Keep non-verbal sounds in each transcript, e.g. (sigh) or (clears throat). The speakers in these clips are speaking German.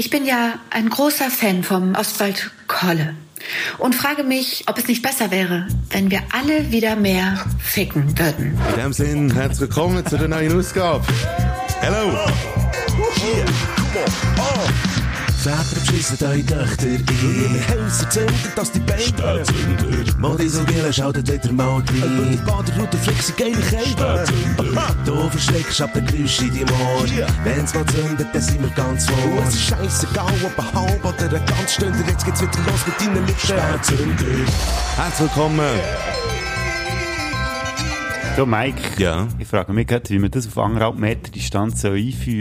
Ich bin ja ein großer Fan vom Oswald Kolle und frage mich, ob es nicht besser wäre, wenn wir alle wieder mehr ficken würden. In dem Sinn, herzlich willkommen zu der neuen Ausgabe. Hello! Yeah, come on, oh. Väter beschissen eure Töchter ein. Häuser zünden, dass die Beine brennen. Modisogele schaltet wieder mal rein. Über die Baderroute flexen geile Kälte. Du verschreckst ab den Geräusch in deinem Ohr. Wenn's mal zündet, dann sind wir ganz vor. Es ist scheissegal, ob ein halb oder ein ganz Stunde. Jetzt geht's wieder los mit deinen Lippen. Spätzünder. Herzlich willkommen. Du, Mike, Ja. ich frage mich gerade, wie man das auf anderthalb Meter Distanz so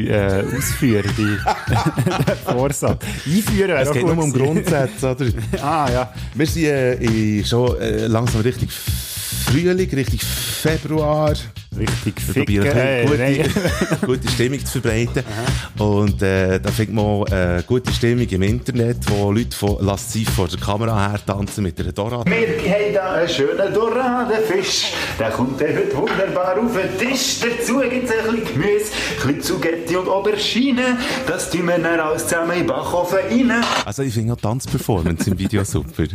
äh, ausführen die den (laughs) Vorsatz. Einführen Es geht nur um. Grundsätze, oder? (laughs) Ah, ja. Wir sind äh, in- schon äh, langsam richtig Frühling, richtig Februar. Richtig ficken. Äh, gute, (laughs) gute Stimmung zu verbreiten. Und äh, da fängt man äh, gute Stimmung im Internet, wo Leute von lasziv vor der Kamera her tanzen mit einer Dora. Wir haben da einen schönen Doradenfisch. Der kommt heute wunderbar auf den Tisch. Dazu gibt es ein bisschen Gemüse, ein bisschen Zugetti und Aubergine. Das tun wir dann alles zusammen in den Backofen rein. Also ich finde auch Tanzperformance im Video super.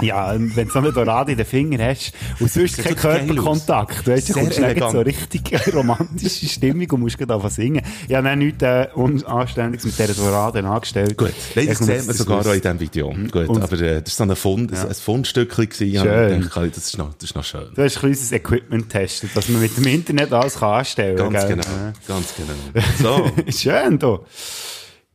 Ja, wenn du so eine Dorade in den Fingern hast und sonst Sieht kein wirklich geil Körperkontakt, weißt du, Sehr dann elegant. so richtig (laughs) romantische Stimmung und musst gerade anfangen singen. Ich habe dann nichts äh, Unanständiges mit dieser Dorade angestellt. Gut, das Ich sieht muss man das sogar auch in diesem Video. Gut, Und- aber äh, das ist so ein, Fund, ein Fundstückchen gewesen. Schön. Ich denke, das ist noch, das ist noch schön. Du hast ein kleines Equipment getestet, dass man mit dem Internet alles kann anstellen kann. Ganz gell? genau, ganz genau. So, Ja. (laughs) Schön, du.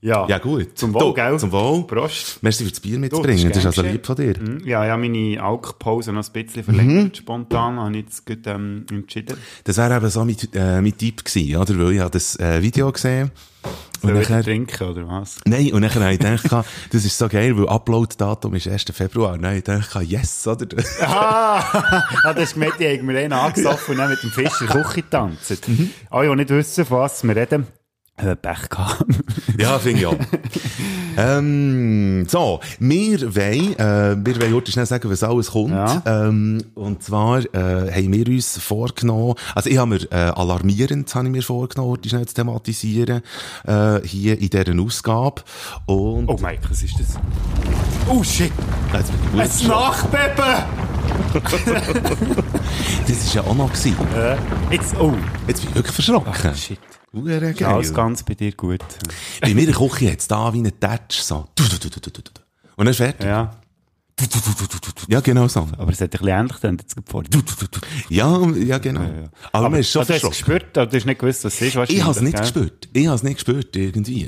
Ja. ja gut. Zum Wohl, gell? Zum Wohl. Prost. Merci für das Bier Du, mitzubringen, das ist also lieb von dir. Mhm. Ja, ja, meine Alkpause noch ein bisschen verlängert, Mhm. spontan, habe ich jetzt gut, ähm, entschieden. Das wäre eben so mein, äh, mein Tipp gewesen, oder? Weil ich habe das äh, Video gesehen. Und Soll ich nachher, trinken, oder was? nein, und dann habe ich gedacht, das ist so geil, weil Upload-Datum ist 1. Februar. Nein, ich dachte, yes, oder? Ah, ah, das ist gemeint, ich habe mir einen angesoffen und dann mit dem Fisch in der Küche getanzt. Mhm. Alle, die nicht wissen, von was wir reden, Pech gehabt. (laughs) Ja, finde ich auch. ähm, so, wir wollen, äh, wir wollen heute schnell sagen, was alles kommt. Ja. Ähm, und zwar äh, haben wir uns vorgenommen, also ich habe mir äh, alarmierend habe ich mir vorgenommen, heute schnell zu thematisieren, äh, hier in dieser Ausgabe. Und Oh Mike, was ist das? Oh shit! Ein. Nachbeben! Das ist ja auch noch gewesen. Äh, jetzt, oh, Jetzt bin ich wirklich verschrocken. shit. Hure Ist alles geil. ganz bei dir gut. Bei mir in der Küche jetzt da wie ein Touch, so. Und dann ist fertig. Ja, Ja, genau so. aber es hat ein bisschen ähnlich dann jetzt gerade vor. Ja, ja, genau. Aber, man ist schon Ah, du hast es gespürt, aber du hast nicht gewusst, was es ist. Ich habe es nicht gell? gespürt. Ich habe es nicht gespürt, irgendwie.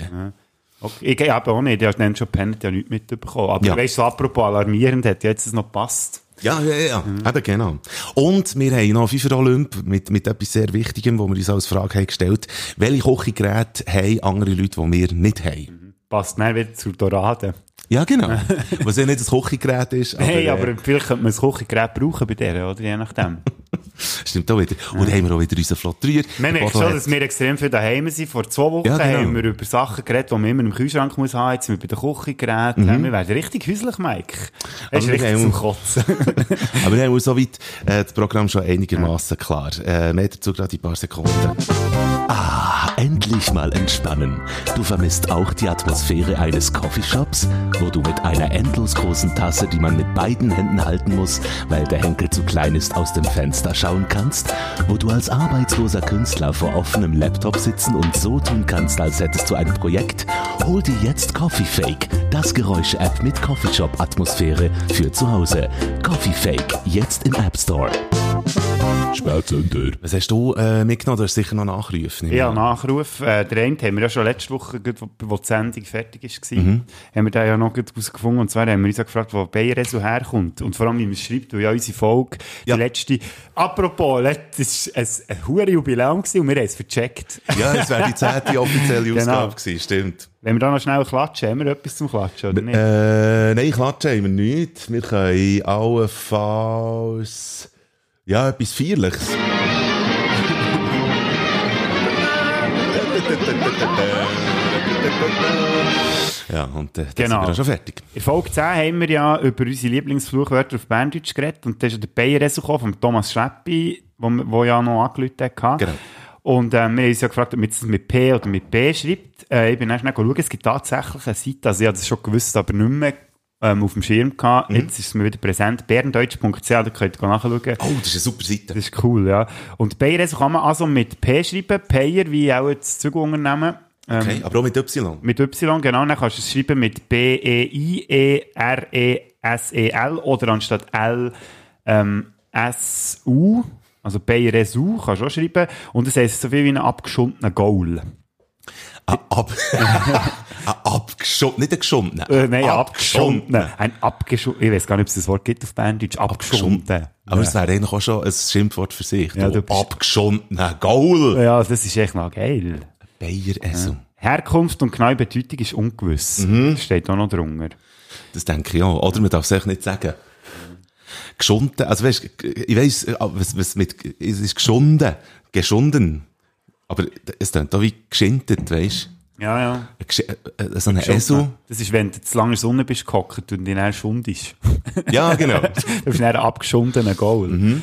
Okay. Ich habe auch nicht, ich habe schon pennt, ja nichts mitbekommen. Aber Ja. weißt du, so apropos alarmierend, hat ja jetzt es noch gepasst. Ja, ja, ja. Mhm. Eben, genau. Und wir haben noch FIFA Olymp mit, mit etwas sehr Wichtigem, wo wir uns als Frage haben gestellt. Welche Küchengeräte haben andere Leute, die wir nicht haben? Passt dann wieder zur Dorade. Ja, genau. (laughs) Was ja nicht ein Küchengerät ist. Aber, Hey, äh, aber vielleicht könnte man ein Küchengerät brauchen bei der, oder? Je nachdem. (laughs) Stimmt auch wieder. Und dann haben wir auch wieder unseren Flottrier. Wir merken Bodo schon, dass wir extrem viel daheim sind. Vor zwei Wochen Ja, genau. haben wir über Sachen geredet, die man immer im Kühlschrank muss haben. Jetzt sind wir bei den Küchengeräten. Wir werden richtig häuslich, Mike. Es ist Mhm. Richtig zum Kotzen. (laughs) Aber wir haben soweit äh, das Programm schon einigermaßen klar. Äh, mehr dazu gerade in ein paar Sekunden. Ah, endlich mal entspannen. Du vermisst auch die Atmosphäre eines Coffeeshops, wo du mit einer endlos großen Tasse, die man mit beiden Händen halten muss, weil der Henkel zu klein ist, aus dem Fenster schauen kannst, wo du als arbeitsloser Künstler vor offenem Laptop sitzen und so tun kannst, als hättest du ein Projekt. Hol dir jetzt Coffee Fake, das Geräusche-App mit Coffeeshop-Atmosphäre für zu Hause. Coffee Fake, jetzt im App Store. Spätzünder. Was hast du äh, mitgenommen? Du hast sicher noch Nachrufe. Ja, Nachruf. Äh, der eine haben wir ja schon letzte Woche, wo, die Sendung fertig war, Mhm. haben wir den ja noch herausgefunden. Und zwar haben wir uns auch gefragt, wo Bayer so herkommt. Und vor allem, wie man es schreibt, weil ja unsere Folge, Ja. die letzte, apropos, das war ein, ein hohes Jubiläum gewesen und wir haben es vercheckt. Ja, es wäre die zehnte (laughs) offizielle Genau. Ausgabe gewesen, stimmt. Wenn wir da noch schnell klatschen, haben wir etwas zum Klatschen, oder nicht? Äh, nein, klatschen haben wir nicht. Wir können allenfalls, ja, etwas Feierliches. Ja, und äh, Genau. sind wir schon fertig. In Folge 10 haben wir ja über unsere Lieblingsfluchwörter auf Berndeutsch geredet und da ist ja der Bayer gekommen von Thomas Schleppi, wo, wo ja noch angerufen hat. Genau. Und äh, wir haben uns ja gefragt, ob man jetzt mit P oder mit B schreibt. Äh, ich bin dann schnell schauen, es gibt tatsächlich eine Seite, also ich habe das schon gewusst, aber nicht mehr ähm, auf dem Schirm gehabt. Jetzt ist es mir wieder präsent. bärendeutsch.ch, da könnt ihr nachschauen. Oh, das ist eine super Seite. Das ist cool, ja. Und Bayer kann man also mit P schreiben, Payer, wie auch das Zugunternehmen. Ähm, Okay, aber auch mit Y. Mit Y, genau. Dann kannst du es schreiben mit E B-E-I-E-R-E-S-E-L oder anstatt L ähm, S-U. Also Bayer S-U kannst du auch schreiben. Und das heisst so viel wie ein abgeschundener Goal. Ein ab, (laughs) ein nicht ein geschundener. Äh, nein, abgeschundener. Ein abgeschundener. Ich weiß gar nicht, ob es das Wort gibt auf Banddeutsch. Abgeschunden. Aber es wäre eigentlich auch schon ein Schimpfwort für sich. Ja, du bist- abgeschundener Gaul. Ja, das ist echt noch geil. Bayer Esso. Herkunft und genaue Bedeutung ist ungewiss. Das steht auch noch drunter. Das denke ich auch. Oder man darf es echt nicht sagen. Geschunden, also weißt, ich weiss, was, was mit, es ist geschunden, geschunden. Aber es klingt da wie geschintet, weißt Ja, ja. du? So ein Esel. Das ist, wenn du zu lange in der Sonne bist gehockt und dich dann schundest. (laughs) Ja, genau. (laughs) Du bist dann ein abgeschundener Goal.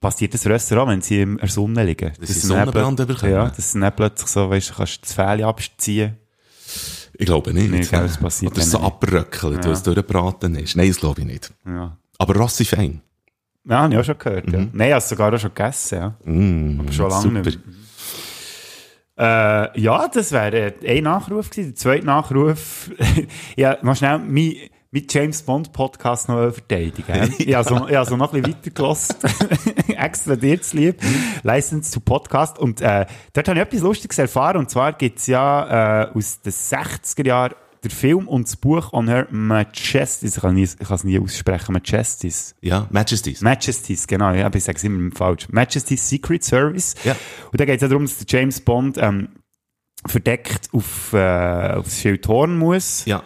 Passiert das Rösser auch, wenn sie in der Sonne liegen? Sie sie dann Sonnenbrand bekommen? Ja, dass sie dann plötzlich so, weißt du, kannst das Fell abziehen. Ich glaube nicht. Nee, gell, das passiert Oder so nicht. abbröckelt, weil es durchgebraten ist. Nein, das glaube ich nicht. Ja. Aber Rossi fein. Ja, habe ich auch schon gehört. Ja. Nein, ich habe es sogar auch schon gegessen. Ja. Mm, Aber schon lange super. nicht mehr. Äh, ja, das wäre ein Nachruf gewesen. Der zweite Nachruf, (laughs) ja, noch schnell, mein, mein James Bond Podcast noch verteidigen. Ich habe so, habe so noch ein bisschen weitergelassen. (laughs) Extra dir zu lieb. License to Podcast. Und, äh, dort habe ich etwas Lustiges erfahren. Und zwar gibt's ja, äh, aus den 60er Jahren der Film und das Buch On Her Majesties. Ich kann, es nie aussprechen. Majesties. Ja, Majesties. Majesties, genau, ja, aber ich sage es immer falsch. Majesty's Secret Service. Ja. Und da geht es ja darum, dass der James Bond ähm, verdeckt auf, äh, auf das Schild Horn muss. Ja.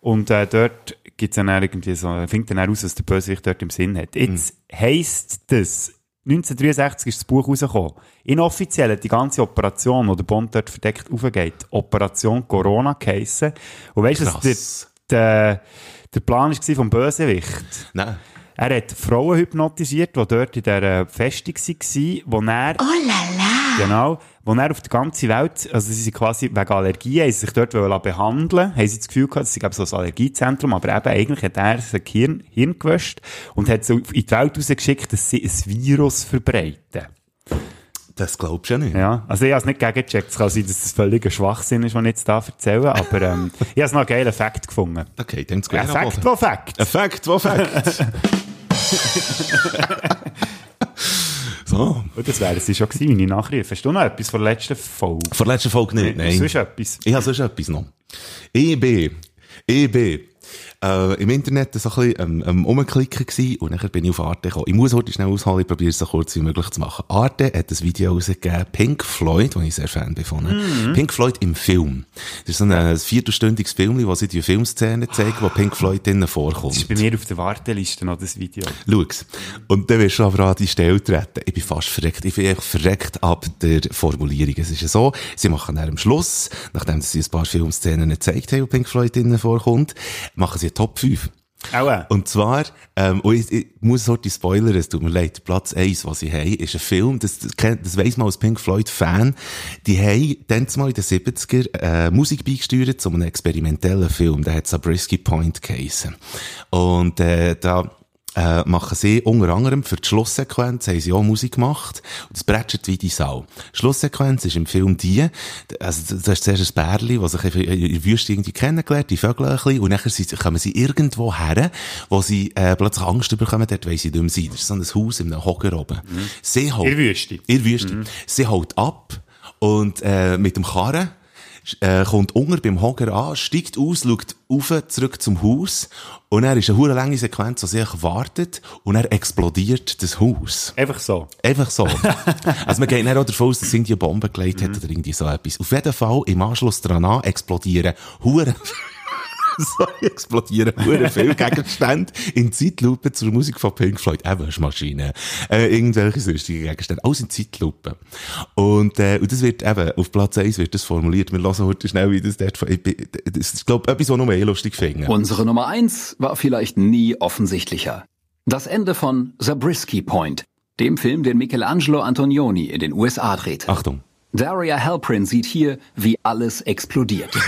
Und äh, dort gibt's dann irgendwie so, findet dann auch raus, was der Bösewicht dort im Sinn hat. Jetzt heisst das, 1963 ist das Buch rausgekommen. Inoffiziell hat die ganze Operation, wo der Bond dort verdeckt aufgeht, Operation Corona geheissen. Und weißt du, was der, der Plan war vom Bösewicht? Nein. Er hat Frauen hypnotisiert, die dort in dieser Festung waren, wo er, Oh la la. Genau, wo er auf der ganzen Welt, also sie sind quasi wegen Allergien, haben sie sich dort wollen behandeln, haben sie das Gefühl gehabt, das ist so ein Allergiezentrum, aber eben eigentlich hat er sein Hirn, Hirn gewäscht und hat so in die Welt rausgeschickt, dass sie ein Virus verbreiten. Das glaubst du ja nicht. Ja, also ich habe es nicht gegengecheckt, es kann sein, dass es völliger Schwachsinn ist, was ich jetzt da erzähle, aber ähm, (laughs) ich habe es noch einen geilen Fakt gefunden. Okay, dann Ein Fakt, wo Fakt. Effekt, wo Effekt. So. Und das wären sie schon gewesen, meine Nachrufe. Hast du noch etwas von der letzten Folge? Vor der letzten Folge nicht, nein. Sonst etwas? Ich habe sonst etwas noch. EB. EB. Äh, Im Internet so ein bisschen ähm, ähm, rumklicken gewesen und dann bin ich auf Arte gekommen. Ich muss heute schnell ausholen, ich probiere es so kurz wie möglich zu machen. Arte hat ein Video rausgegeben, Pink Floyd, wo ich sehr Fan bin von. Mhm. Pink Floyd im Film. Das ist so ein äh, viertelstündiges Film, wo sie die Filmszene zeigen, wo Pink Floyd drinnen vorkommt. Das ist bei mir auf der Warteliste noch das Video. Schau's. Und dann wirst du aber an die Stelle treten. Ich bin fast verreckt. Ich bin echt verreckt ab der Formulierung. Es ist ja so, sie machen dann am Schluss, nachdem sie ein paar Filmszenen gezeigt haben, wo Pink Floyd drinnen vorkommt, machen sie eine Top 5. Auch. Und zwar, ähm, und ich, ich muss so die Spoiler, es tut mir leid, Platz 1, was sie haben, ist ein Film, das, das, das weiss man als Pink Floyd-Fan, die haben dann mal in den 70er äh, Musik beigesteuert zu einem experimentellen Film, der hat Zabriskie Point geheissen. Und äh, da äh, machen sie unter anderem für die Schlusssequenz haben sie auch Musik gemacht und das bretschert wie die Sau. Schlusssequenz ist im Film die, also das ist zuerst ein Bärli, das sich in der Wüste irgendwie kennengelernt, die Vögel ein bisschen, und nachher sind- kommen sie irgendwo her, wo sie äh, plötzlich Angst bekommen, dort weiss sie nicht mehr sein. Das ist so ein Haus in einem Hocker oben. Sie holt, In der Wüste. in der Wüste. Sie holt ab und äh, mit dem Karren äh, kommt unter beim Hocker an, steigt aus, schaut rauf, zurück zum Haus und er ist eine hure lange Sequenz, sie einfach wartet und er explodiert das Haus. Einfach so. Einfach so. (laughs) also man geht nicht auch davon aus, dass irgendwie eine Bombe gelegt hat oder irgendwie so etwas. Auf jeden Fall im Anschluss daran an explodieren hure (laughs) so explodieren hure viele Gegenstände in Zeitlupe zur Musik von Pink Floyd. Eben Waschmaschinen, äh, irgendwelche sonstige Gegenstände. Alles in Zeitlupe. Und, äh, und das wird eben, auf Platz 1 wird das formuliert. Wir lassen heute schnell, wie das dort, von- ich, das ist, glaube etwas, was noch mehr lustig finden. Unsere Nummer eins war vielleicht nie offensichtlicher. Das Ende von Zabriskie Point, dem Film, den Michelangelo Antonioni in den USA drehte. Achtung. Daria Halprin sieht hier, wie alles explodiert. (laughs)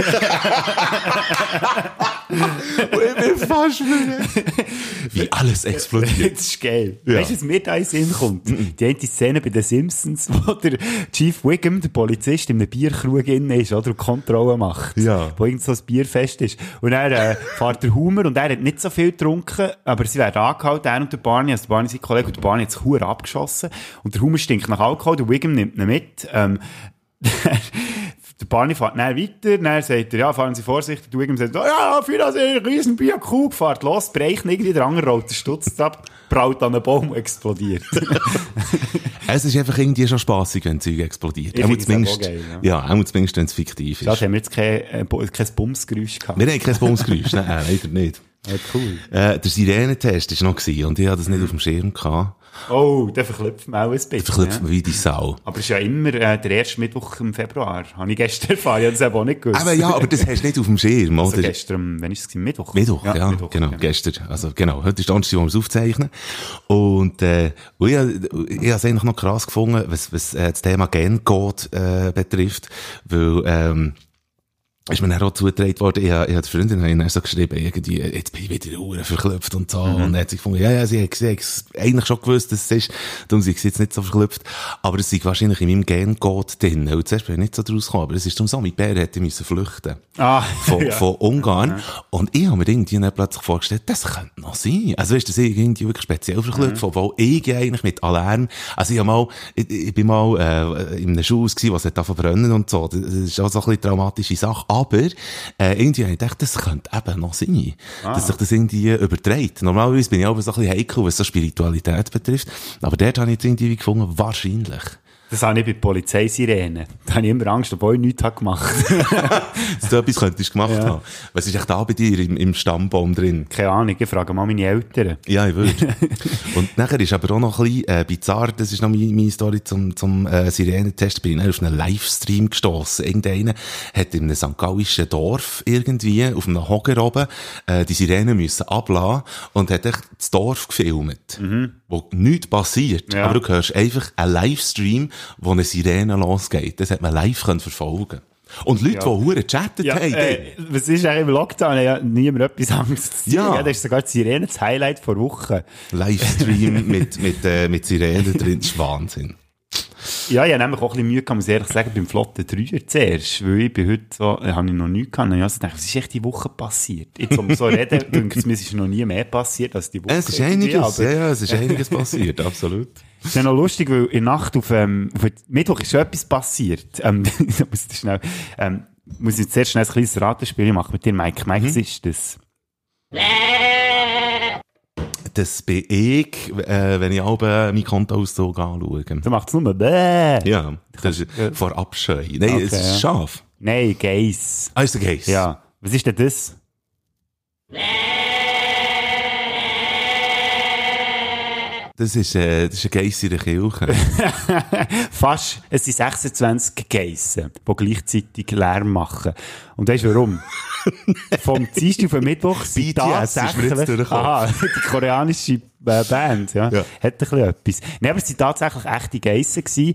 (laughs) ich bin fast wieder. (laughs) Wie alles explodiert. Das ist geil. Ja. Weißt du, was mir da in Sinn kommt? Die eine Szene bei den Simpsons, (laughs) wo der Chief Wiggum, der Polizist, in einem Bierkrug innen ist, oder? Und Kontrolle macht. Ja. Wo irgend so ein Bierfest ist. Und er äh, fährt der Humor und er hat nicht so viel getrunken, aber sie werden angehalten, er und der Barney, also der Barney sein Kollege, und der Barney hat sich verdammt abgeschossen. Und der Humor stinkt nach Alkohol, der Wiggum nimmt ihn mit. Ähm, (laughs) der Barney fährt dann weiter, dann sagt er, ja, fahren Sie vorsichtig, der Wiggum sagt, ja, auf Wiedersehen, riesen Bier, Kuh, fährt los, brecht irgendwie, der andere rollt den Stutz ab, prallt an einen Baum und explodiert. (laughs) Es ist einfach irgendwie schon spassig, wenn Zeug explodiert. Ich Auch zumindest, auch geil, ja. ja, auch zumindest, wenn es fiktiv ist. Da haben wir jetzt kein, äh, kein Bumsgeräusch gehabt. Wir haben kein Bumsgeräusch, nein, leider nicht. Ja, (laughs) cool. Äh, der Sirenentest war noch gewesen, und ich hatte das nicht auf dem Schirm gehabt. Oh, da verklüpft man auch ein bisschen. Verklüpft ja. man wie die Sau. Aber es ist ja immer äh, der erste Mittwoch im Februar. Habe ich gestern erfahren. Ich habe das eben auch nicht gewusst. Aber ja, aber das hast du nicht auf dem Schirm, Also oder? gestern, am- wann ist es? Mittwoch? Mittwoch, ja, Mittwoch, genau, gestern. Also, genau, heute ist der Donnerstag, wo wir es aufzeichnen. Und, äh, und ich, ich habe es eigentlich noch krass gefunden, was, was äh, das Thema Gencode, äh, betrifft, weil, ähm, ist mir dann auch zugetragen worden, ich, habe- ich habe die Freundin habe so geschrieben, irgendwie, jetzt bin ich wieder Uhren verklüpft und so, und dann hat sie gefunden, ja, ja, sie hat, sie hat eigentlich schon gewusst, dass es ist, darum sie jetzt nicht so verklüpft, aber es ist wahrscheinlich in meinem Gencode drin, und zuerst bin ich nicht so draus gekommen, aber es ist darum so, mein Bär hätte müssen flüchten Ah, (laughs) von, ja. von Ungarn. Und ich habe mir irgendwie dann plötzlich vorgestellt, das könnte noch sein. Also ist das irgendwie wirklich speziell verklüpft, Mhm. obwohl ich eigentlich mit Alarm, also ich hab mal, ich, ich bin mal, äh, in einem Schuss gewesen, was hat da verbrennen und so. Das ist auch so ein bisschen traumatische Sache. Aber, äh, irgendwie habe ich gedacht, das könnte eben noch sein. Ah. Dass sich das irgendwie überträgt. Normalerweise bin ich aber so ein bisschen heikel, was so Spiritualität betrifft. Aber dort habe ich irgendwie gefunden, wahrscheinlich. Das habe ich bei Polizeisirenen. Da habe ich immer Angst, obwohl ich nichts habe gemacht (laughs) Dass du etwas könntest gemacht Ja. haben. Was ist echt da bei dir im, im Stammbaum drin? Keine Ahnung, ich frage mal meine Eltern. Ja, ich würde. (laughs) und nachher ist aber auch noch ein bisschen äh, bizarr, das ist noch meine, meine Story zum, zum äh, Sirenentest, bin ich auf einen Livestream gestossen. Irgendeiner hat in einem St. Gallischen Dorf irgendwie auf einem Hocker oben äh, die Sirenen müssen ablassen und hat echt das Dorf gefilmt, wo nichts passiert. Ja. Aber du hörst einfach einen Livestream, wo eine Sirene losgeht. Das hat man live können verfolgen Und Leute, Ja. die hure gechattet Ja, haben. äh, was ist eigentlich im Lockdown? Ja, niemand etwas Angst zu. Ja. ja. Das ist sogar die Sirene das Highlight vor Wochen. Livestream mit, mit, äh, mit Sirenen drin, das ist Wahnsinn. Ja, ich habe nämlich auch ein bisschen Mühe, kann man ehrlich sagen, beim flotten Dreier zuerst. Weil ich bin heute so, äh, habe ich noch nichts gehabt. Und ich also gedacht, was ist echt die Woche passiert? Jetzt, um so reden, (laughs) denke ich, mir ist noch nie mehr passiert als die Woche. Es ist einiges, aber- ja, ja, es ist einiges passiert, absolut. (laughs) Das ist ja noch lustig, weil in der Nacht auf, ähm, auf Mittwoch ist schon etwas passiert. (laughs) Ähm, ich muss das schnell, ähm, muss ich zuerst schnell ein kleines Ratenspiel machen mit dir, Mike. Mike, was ist das? Das bin ich, äh, wenn ich auch äh, mein Kontoauszug anschaue. Du machst nur bäh. Ja, das ist vor Abscheu. Nein, Okay, es ist ja. scharf. Nein, Geiss. Ah, ist der Case? Ja. Was ist denn das? Das ist, äh, das ist ein Geiss in der Kirche. (laughs) Fast, es sind 26 Geissen, die gleichzeitig Lärm machen. Und weißt du warum? (laughs) Vom Dienstag auf den Mittwoch sind tatsächlich, aha, die koreanische äh, Band, ja, Ja. hat ein bisschen etwas. Nein, aber es sind tatsächlich echte Geissen die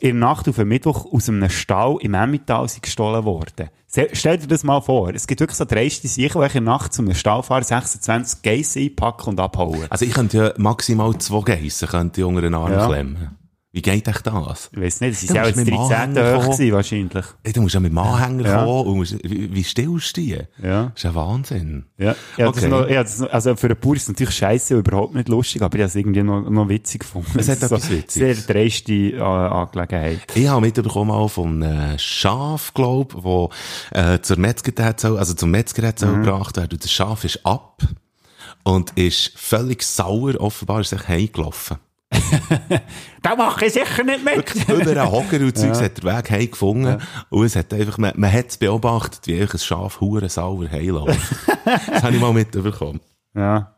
in der Nacht auf den Mittwoch aus einem Stall im Emmental gestohlen worden. Stell dir das mal vor. Es gibt wirklich so dreiste Sicher, der Nacht zu einem Stall fahren, 26 Geissen einpacken und abhauen. Also ich könnte ja maximal zwei Geissen könnte ich unter den Arm Ja. klemmen. Wie geht echt das? Ich weiss nicht, es ist ja jetzt mit dem 13. Anhänger hoch kommen. gewesen, wahrscheinlich. Ey, du musst ja mit dem Anhänger Ja. kommen und musst, wie, wie stillst du die? Ja. Das ist ja Wahnsinn. Ja, ja Okay. noch, ja noch- also für einen Bauer ist es natürlich scheiße und überhaupt nicht lustig, aber ich habe es irgendwie noch, noch witzig gefunden. Es hat Das ist etwas Witziges. Sehr dreiste äh, Angelegenheit. Ich habe mitbekommen auch von einem Schaf, glaub, wo äh, zur Metzger hat soll, also zum Metzger hat Mhm. soll gebracht werden. Und das Schaf ist ab und ist völlig sauer, offenbar ist er heimgelaufen. (laughs) Da mache ich sicher nicht mit! Über einen Hocker und Zeugs hat der Weg heimgefunden. Und es hat einfach, man, man hat es beobachtet, wie ein Schaf hure sauer heimläuft. (laughs) das habe ich mal mitbekommen. ja.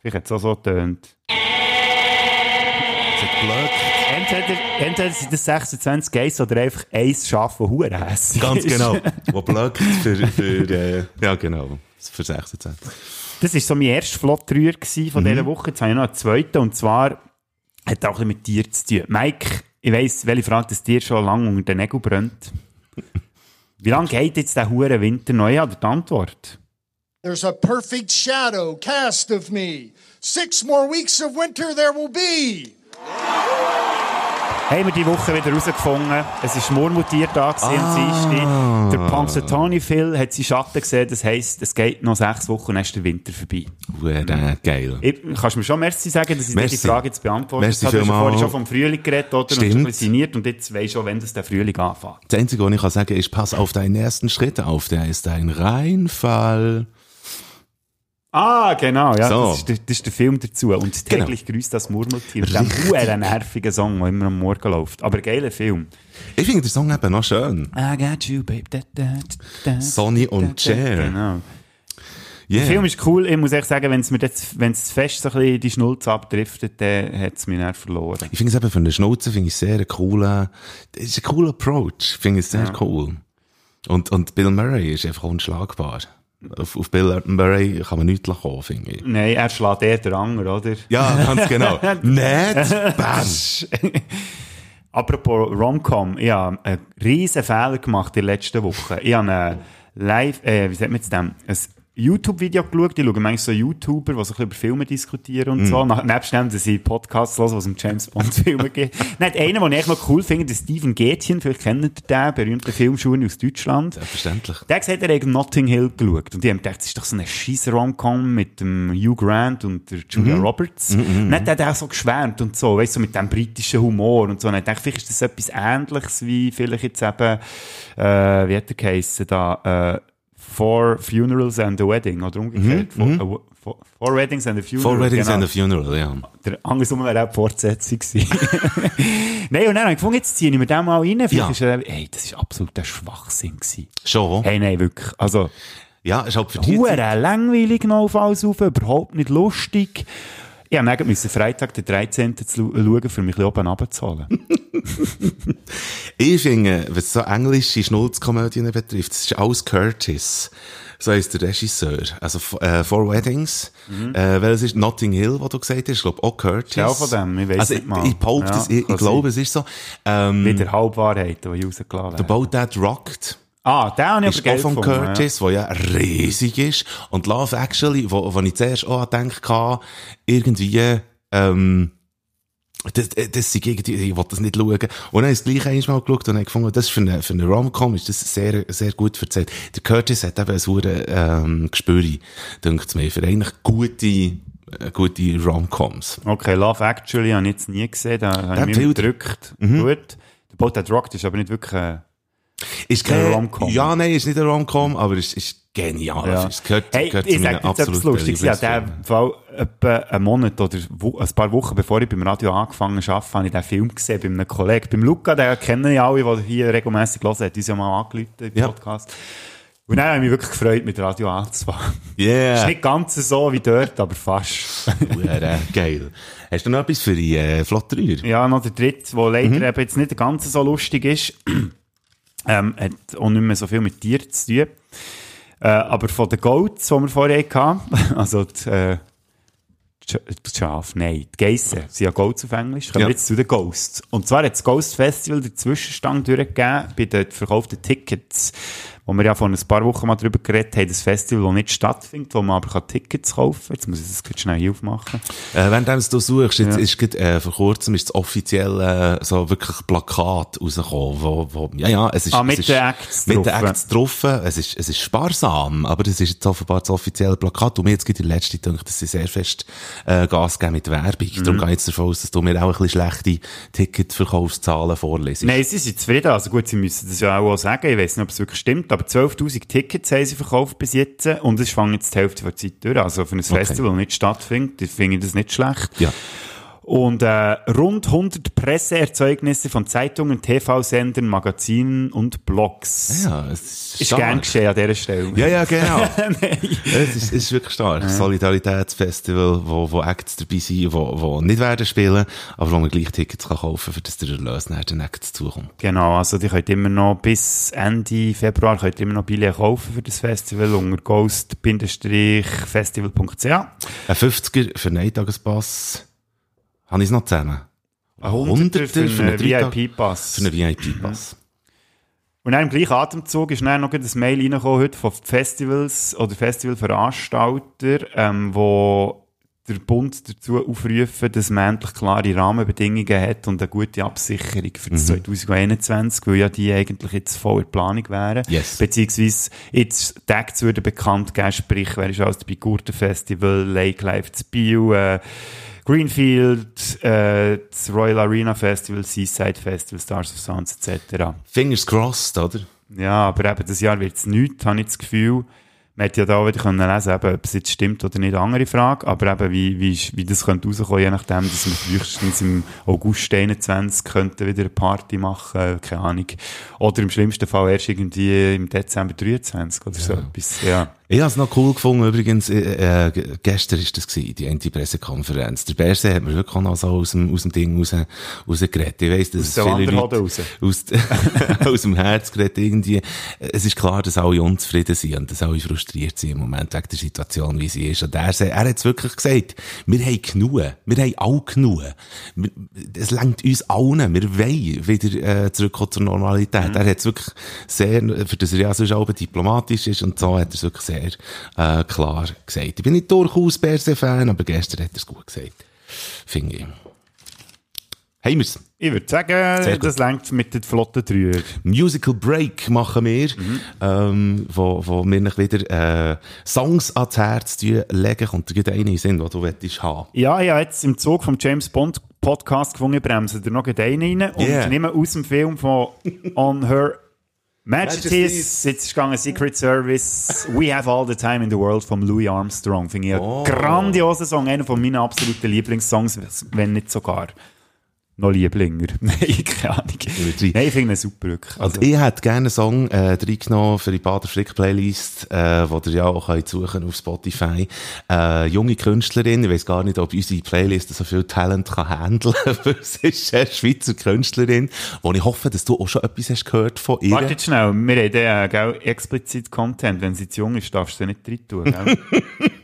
Vielleicht hat es auch so getönt. Es hat blöd. Entweder, entweder sind das 26 Geiss oder einfach ein Schaf, das hure hässlich Ganz genau. (laughs) Wo blöckt für, für, äh, ja genau, für 26. Das war so mein erster Flottrühr von Mhm. dieser Woche. Jetzt habe ich noch einen zweiten und zwar hat auch mit dir zu tun. Mike, ich weiss, welche Frage das dir schon lange unter den Nägeln brennt. (laughs) Wie lange geht jetzt der hure Winter noch? Ja, die Antwort. There's a perfect shadow cast of me. Six more weeks of winter there will be. Haben wir die Woche wieder herausgefunden. Es war Murmeltiertag ah. am Dienstag. Der Punxsutawney Phil hat seinen Schatten gesehen. Das heisst, es geht noch sechs Wochen und dann ist der Winter vorbei. Ure, geil. Ich, kannst du mir schon Merci sagen, dass ich merci. die Frage jetzt beantwortet merci habe? Du hast vorhin schon vom Frühling geredet, oder? Stimmt. Und schon signiert und jetzt weisst du schon, wenn das der Frühling anfängt. Das Einzige, was ich kann sagen ist, pass auf deinen ersten Schritt auf, der ist ein Reinfall. Ah, genau, ja. So. Das, ist der, das ist der Film dazu. Und täglich grüßt das Murmeltier. Mit dem Richtig. huere nervigen Song, der immer am Morgen läuft. Aber geiler Film. Ich finde den Song eben noch schön. I got you, babe. Da, da, da, Sonny und. Cher. Genau. Yeah. Der Film ist cool. Ich muss echt sagen, wenn es mir jetzt, wenn es fest so ein bisschen die Schnulze abdriftet, dann hat es mich dann verloren. Ich finde es eben von der Schnauze finde ich sehr coolen, das ist ein cooler Approach. Ich finde es sehr cool. Und, und Bill Murray ist einfach unschlagbar. Auf, auf Bill Murray kann man nichts kommen, finde ich. Nein, er schlägt eher den Anger, oder? Ja, ganz (laughs) genau. Nicht? Bam! (laughs) Apropos Romcom, ich habe einen riesen Fehler gemacht in der letzten Woche. Ich habe ein Live, äh, wie sagt man jetzt dem, ein YouTube-Video geschaut. Ich schaue manchmal so YouTuber, die so über Filme diskutieren und so. Nach, nebst dem, dass ich Podcasts höre, was um James Bond-Filme geht. (laughs) Nein, einer, den ich echt noch cool finde, ist Steven Gätchen. Vielleicht kennt ihr den, berühmten Filmschulen aus Deutschland. Selbstverständlich. Der hat gesagt, er hat Notting Hill geschaut. Und die haben gedacht, das ist doch so eine scheisse Rom-Com mit dem Hugh Grant und der Julia Roberts. Und dann hat er auch so geschwärmt und so, weißt du, so mit dem britischen Humor und so. Und ich dachte, vielleicht ist das etwas Ähnliches wie vielleicht jetzt eben, äh, wie hat der geheissen da, äh, Four Funerals and a Wedding, oder umgekehrt. Four, äh, four, four Weddings and a Funeral. Four Weddings genau. and a Funeral, ja. Der andersrum wäre auch die Fortsetzung gewesen. (laughs) nein, und dann habe ich gefunden, jetzt ziehe ich mir den mal rein. Vielleicht Ja. ist er, das ist absolut ein Schwachsinn gewesen. Schon. Hey, nein, wirklich. Also, Ja, ist halt für die Zeit- Huere langweilig noch auf alles rauf, überhaupt nicht lustig. Ich musste müssen Freitag den 13. zu schauen, für mich oben runterzuholen. (laughs) Ich finde, was so englische Schnulzkomödien betrifft, das ist alles Curtis. So heisst der Regisseur. Also, äh, Four Weddings. Äh, welches ist Notting Hill, was du gesagt hast? Ich glaube auch Curtis. Mhm. Ja, von dem, ich weiss also, nicht mal. Ich, ich Ja, es, ich, ich glaube, es ist so. Ähm, Wieder Halbwahrheiten, die ich rausgelassen The habe. Boat That Rocked. Ah, den habe ich ist aber von Curtis, der ja riesig ist. Und Love Actually, wo, wo ich zuerst auch gedacht irgendwie, ähm, das, das sind irgendwie, ich will das nicht schauen. Und dann habe ich es gleich einmal geschaut und habe gefunden, das ist für eine, für eine Rom-Com ist das sehr, sehr gut erzählt. Der Curtis hat eben ein hure, ähm, Gespür, denkt mir, für eigentlich gute, äh, gute Rom-Coms. ja. Okay, Love Actually habe ich jetzt nie gesehen, da habe ich mich gedrückt. Gut. Der Boat That Rocked ist aber nicht wirklich, äh, Ist kein Rom-Com. Ja, nein, ist nicht eine Rom-Com, aber es ist genial. Ja. Es gehört, Hey, gehört ich zu meinen absoluten Lustiges. Ja, der. Fall, etwa einen Monat oder ein paar Wochen bevor ich beim Radio angefangen habe, habe ich den Film gesehen bei einem Kollegen. Beim Luca, den kennen ja alle, der hier regelmässig hören, hat uns ja mal angerufen im Ja. Podcast. Und dann habe ich mich wirklich gefreut, mit Radio anzufangen. Yeah. Ist nicht ganz so wie dort, aber fast. Hure geil. Hast du noch etwas für die äh, Flotterür? ja, noch der dritte, der leider eben jetzt nicht ganz so lustig ist. Ähm, hat auch nicht mehr so viel mit Tieren zu tun. Äh, aber von den Goats, die wir vorher hatten, (laughs) also die, äh, die Sch- die Schafe, nein, die Geissen, sind ja Goats auf Englisch, kommen Ja. wir jetzt zu den Ghosts. Und zwar hat das Ghost Festival den Zwischenstand durchgegeben bei den verkauften Tickets, wo wir ja vor ein paar Wochen mal darüber geredet haben, das Festival, das nicht stattfindet, wo man aber kann Tickets kaufen kann. Jetzt muss ich das schnell aufmachen. Äh, wenn du du suchst, jetzt Ja. ist grad, äh, vor kurzem ist das offizielle äh, so wirklich Plakat rausgekommen, wo, wo, ja, ja, es ist, Ah, mit den Acts mit den. Acts drauf. Es ist, es ist sparsam, aber das ist jetzt offenbar das offizielle Plakat. Und mir jetzt gibt die letzte gedacht, dass sie sehr fest, äh, Gas geben mit Werbung. Mhm. Darum gehe ich jetzt davon aus, dass du mir auch ein bisschen schlechte Ticketverkaufszahlen vorlesest. Nein, sie sind zufrieden. Also gut, sie müssen das ja auch sagen. Ich weiß nicht, ob es wirklich stimmt, aber 12.000 Tickets haben sie verkauft bis jetzt und es fängt jetzt die Hälfte der Zeit durch. Also für ein Festival, das nicht stattfindet, finde ich das nicht schlecht. Ja. Und äh, rund 100 Presseerzeugnisse von Zeitungen, TV-Sendern, Magazinen und Blogs. Ja, es ist, Ist stark. gern geschehen an dieser Stelle. Ja, ja, genau. (laughs) es, ist, ist wirklich stark. Solidaritätsfestival, wo, wo Acts dabei sind, wo, wo nicht werden spielen, aber wo man gleich Tickets kann kaufen kann, für das der Erlös nach den Acts zukommt. Genau, also die könnt immer noch bis Ende Februar könnt immer noch Billett kaufen für das Festival unter ghost-festival.ch. Ein 50er für einen Eintagespass, habe ich es noch zusammen. Ein Hunderter für einen VIP-Pass. Für einen VIP-Pass. Und dann im gleichen Atemzug ist dann noch ein Mail reingekommen heute von Festivals oder Festivalveranstalter, ähm, wo der Bund dazu aufrufen, dass man endlich klare Rahmenbedingungen hat und eine gute Absicherung für Mhm. das 2021, weil ja die eigentlich jetzt voll in Planung wären. Yes. Beziehungsweise jetzt Tags würden bekannt geben, sprich, wer ist alles bei Gurtenfestival, Lake Life zu Bio, äh, Greenfield, äh, das Royal Arena Festival, Seaside Festival, Stars of Sounds etc. Fingers crossed, oder? Ja, aber eben, das Jahr wird es nichts, habe ich das Gefühl. Man hätte ja da wieder können lesen eben, ob es jetzt stimmt oder nicht, andere Frage. Aber eben, wie, wie, wie das könnte rauskommen, je nachdem, dass wir frühestens im August 21 könnten wieder eine Party machen, äh, keine Ahnung. Oder im schlimmsten Fall erst irgendwie im Dezember 23 oder so etwas, ja. Ich habe es noch cool gefunden, übrigens, äh, äh, ge- gestern ist das gewesen, die Anti-Pressekonferenz. Der Berse hat mir wirklich auch noch so aus dem, aus dem Ding raus, rausgeredet. Ich weiss, dass Aus es viele Leute raus. aus, (laughs) aus dem Herz geredet irgendwie. Es ist klar, dass alle unzufrieden sind und dass alle frustriert sind im Moment wegen der Situation, wie sie ist. Und er, er hat es wirklich gesagt, wir haben genug. Wir haben alle genug. Es lenkt uns allen. Wir wollen wieder äh, zurückkommen zur Normalität. Mhm. Er hat es wirklich sehr, für das er ja sonst auch diplomatisch ist und so, hat er es wirklich sehr äh, klar gesagt. Ich bin nicht durchaus Berse-Fan, aber gestern hat er es gut gesagt. Finde ich. Haben wir's? Ich würde sagen, das längt mit den flotten Dreier. Musical Break machen wir, ähm, wo, wo wir nicht wieder äh, Songs ans Herz legen. Gerade einer in den Sinn, den du haben? Ja, ich habe jetzt im Zug vom James Bond Podcast gefunden, bremsen da noch einen rein. Und Yeah. ich nehme aus dem Film von On Her Majesties, jetzt ist gegangen Secret Service, We Have All the Time in the World von Louis Armstrong. Finde ich einen Oh. grandiosen Song, einer von meinen absoluten Lieblingssongs, wenn nicht sogar noch Lieblinger. (laughs) Nein, keine Ahnung. Nein, ich finde ihn super. Wirklich. Also, ich hätte gerne einen Song äh, reingenommen für die Bader Flick Playlist, äh, wo ihr ja auch könnt suchen auf Spotify. Äh, junge Künstlerin, ich weiß gar nicht, ob unsere Playlist so viel Talent kann handeln, aber es (laughs) ist eine Schweizer Künstlerin, wo ich hoffe, dass du auch schon etwas hast gehört von ihr. Warte schnell, wir haben den, äh, explizit Content. Wenn sie zu jung ist, darfst du sie nicht drin tun. (laughs)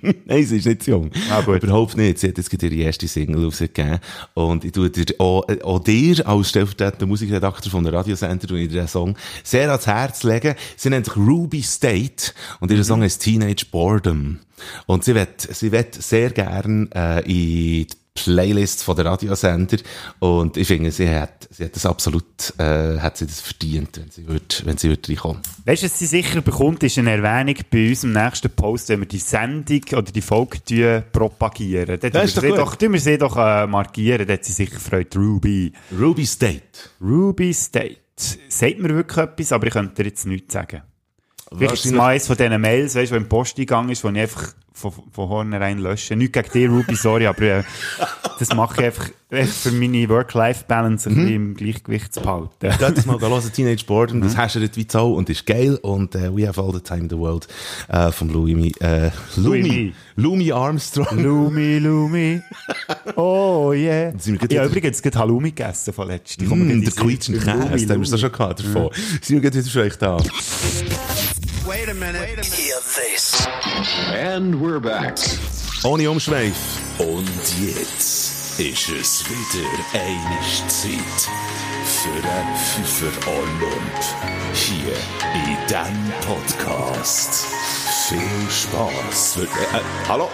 (laughs) Nein, sie ist nicht zu jung. Ah, gut. Überhaupt nicht. Sie hat jetzt gerade ihre erste Single rausgegeben. Und ich tue dir auch, auch dir als stellvertretender Musikredakteur von der Radiosender dir den Song sehr ans Herz legen. Sie nennt sich Ruby State und Mhm. ihr Song heißt Teenage Boredom. Und sie wird, sie wird sehr gern, äh, in die Playlist von der Radiosender und ich finde, sie hat, sie hat das absolut, äh, hat sie das verdient, wenn sie wird, wenn sie wird reinkommen. Weißt du, was sie sicher bekommt, ist eine Erwähnung bei unserem nächsten Post, wenn wir die Sendung oder die Folge tun, propagieren. Dann tun ist wir doch sie gut. doch, tun wir sie doch äh, markieren, dann hat sie sicher freut. Ruby. Ruby State. Ruby State. Sagt mir wirklich etwas, aber ich könnte dir jetzt nichts sagen. Vielleicht ist es mal eines von diesen Mails, weißt du, wo im Posteingang ist, wo ich einfach von, von vornherein lösche. Nicht gegen dich, Ruby, sorry, aber äh, das mache ich einfach, einfach für meine Work-Life-Balance ein bisschen im Gleichgewicht zu behalten. Das mal hören, Teenage Boredom, das häschert wie Zoll und ist geil und äh, We Have All the Time in the World äh, von Louis, äh, Louis Louis, Louis Armstrong. Lumi, Lumi. Oh yeah. Wieder- übrigens gerade Halloumi gegessen von letztem. Mm, der quietschende Käse, den haben wir so schon gehabt davon. Sind wir gerade wieder für euch da? And we're back. Ohne Umschweif. Und jetzt ist es wieder eine Zeit für den Pfeffer Olymp. Hier in diesem Podcast. Viel Spaß. Äh, äh, hallo?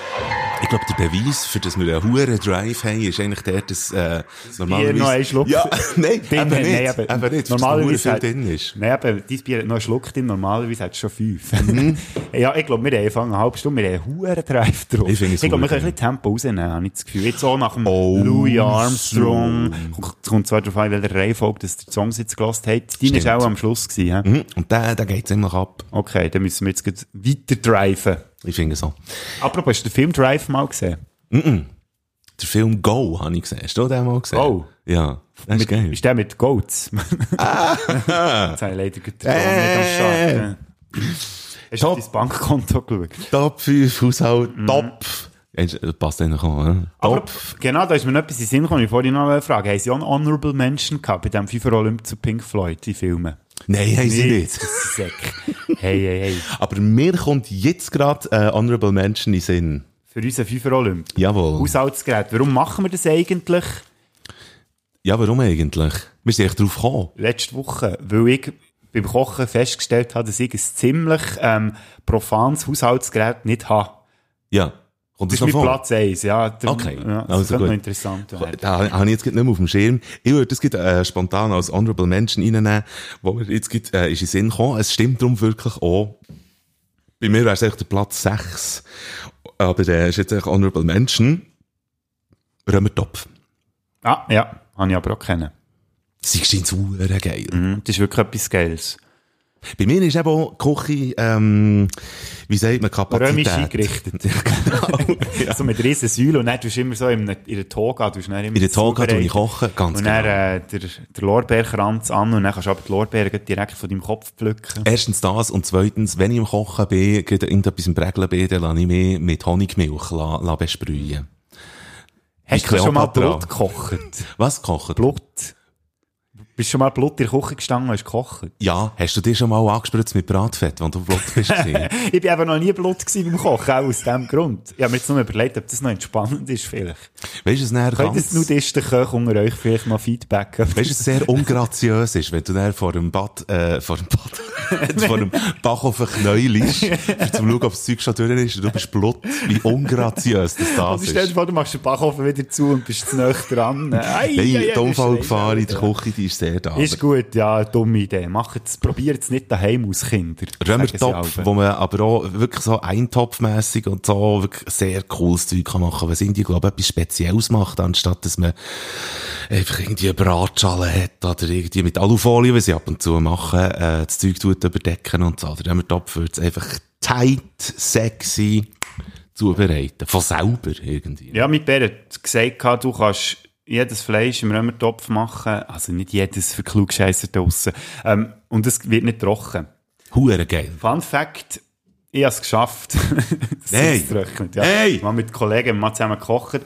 Ich glaube, der Beweis, für das wir einen hohen Drive haben, ist eigentlich der, dass äh, Bier noch einen Schluck. Ja, (laughs) nein, Drin eben nicht. nein, eben, eben nicht, normalerweise viel hat- drin ist. Nein, aber dein Bier hat noch einen Schluck drin, normalerweise hat es schon fünf. Mhm. (laughs) ja, ich glaube, wir haben angefangen eine halbe Stunde, wir haben einen hohen Drive drauf. Ich es ich glaube, wir können ein bisschen Tempo rausnehmen, habe ich das Gefühl. Jetzt auch nach dem Oh, Louis Armstrong. Es kommt zwar darauf an, welcher Reihenfolge dass der Songs jetzt gelost hat. Deine war auch am Schluss. Gewesen, hä? Mhm. Und der, der geht ziemlich ab. Okay, dann müssen wir jetzt weiter driven. Ich finde so. Apropos, hast du den Film Drive mal gesehen? Der Film Go habe ich gesehen. Hast du den mal gesehen? Go? Ja. Das ist geil. Ist der mit Goats? (laughs) (laughs) Jetzt habe ich leider Ton Äh. nicht am ja. Hast du Top. auf dein Bankkonto geschaut? Top 5 Haushalt, top. Ja, das passt eigentlich auch, ne? Aber Top. genau, da ist mir noch etwas in den Sinn gekommen. Ich vorhin noch eine Frage. Haben Sie auch Honorable Mention gehabt bei dem FIFA Olymp zu Pink Floyd, die Filme? Nein, haben sie nicht. Säck. (laughs) Hey, hey, hey. Aber mir kommt jetzt gerade äh, Honorable Mention in den Sinn. Für unseren FIFA Olymp. Jawohl. Haushaltsgerät. Warum machen wir das eigentlich? Ja, warum eigentlich? Wir sind echt drauf gekommen. Letzte Woche, weil ich beim Kochen festgestellt habe, dass ich ein ziemlich ähm, profanes Haushaltsgerät nicht habe. Ja. Kommt Das ist mein? Platz 1, ja. Darum- Okay, ja, das also gut. noch interessant werden. Da habe ich jetzt nicht mehr auf dem Schirm. Ich würde das äh, spontan als Honorable Mention reinnehmen, wo mir jetzt gerade, äh, ist in Sinn gekommen. Es stimmt darum wirklich auch. Bei mir wäre es echt der Platz 6. Aber äh, ist jetzt echt Honorable Mention. Römertopf. Ah, ja, habe ich aber auch kennen. Sie sind super geil. Mhm, Das ist wirklich etwas Geiles. Bei mir ist eben auch Küche, ähm, wie sagt man, Kapazität. Römisch eingerichtet. (laughs) genau. (laughs) So mit riesen Säulen und dann tust du immer so in, der Toga, du hast dann immer In der Toga tue ich kochen, ganz Und genau. dann äh, der, der Lorbeerkranz an und dann kannst du aber die Lorbeeren direkt von deinem Kopf pflücken. Erstens das und zweitens, wenn ich im Kochen bin, irgendetwas im Prägeln bin, dann lasse ich mich mit Honigmilch la, la besprühen. Hast du schon mal. Blut gekocht? Was kochen? Blut? Bist du schon mal Blut in der Küche gestanden und hast gekocht? Ja, hast du dir schon mal angespritzt mit Bratfett, wenn du Blut bist? (laughs) Ich bin eben noch nie Blut beim Kochen, auch aus dem Grund. Ich habe mir jetzt nur überlegt, ob das noch entspannend ist vielleicht. weißt du, es näher Könnt ganz, das Nudistenköche unter euch vielleicht noch Feedback geben? weißt du, es sehr ungraziös ist, wenn du dann vor dem Bad, äh, vor dem Bad, (laughs) vor dem Backofen knäulst, um zu schauen, ob das Zeug schon durch ist und du bist Blut, wie ungraziös das das (laughs) Also stell dir ist. vor, du machst den Backofen wieder zu und bist zu nah dran. Ei, ei, Nein, ei, die Unfallgefahr in ist der Küche, die ist sehr da. Ist gut, ja, dumme Idee. Macht's, probiert's nicht daheim aus, Kinder. Römertopf, wo man aber auch wirklich so eintopfmässig und so wirklich sehr cooles Zeug kann machen, was irgendwie, glaube ich, etwas Spezielles macht, anstatt dass man einfach irgendwie eine Bratschale hat oder irgendwie mit Alufolie, was sie ab und zu machen, äh, das Zeug tut überdecken und so. Der Römertopf wird es einfach tight, sexy zubereiten. Von selber irgendwie. Ja, mit Bär hat gesagt, du kannst jedes Fleisch im Römertopf machen. Also nicht jedes für Klugscheisser draussen. Ähm, und es wird nicht trocken. Hure geil. Fun Fact, ich habe es geschafft. (laughs) das ist trocknet, ja. Hey! Mal mit Kollegen mal zusammen gekocht. Äh,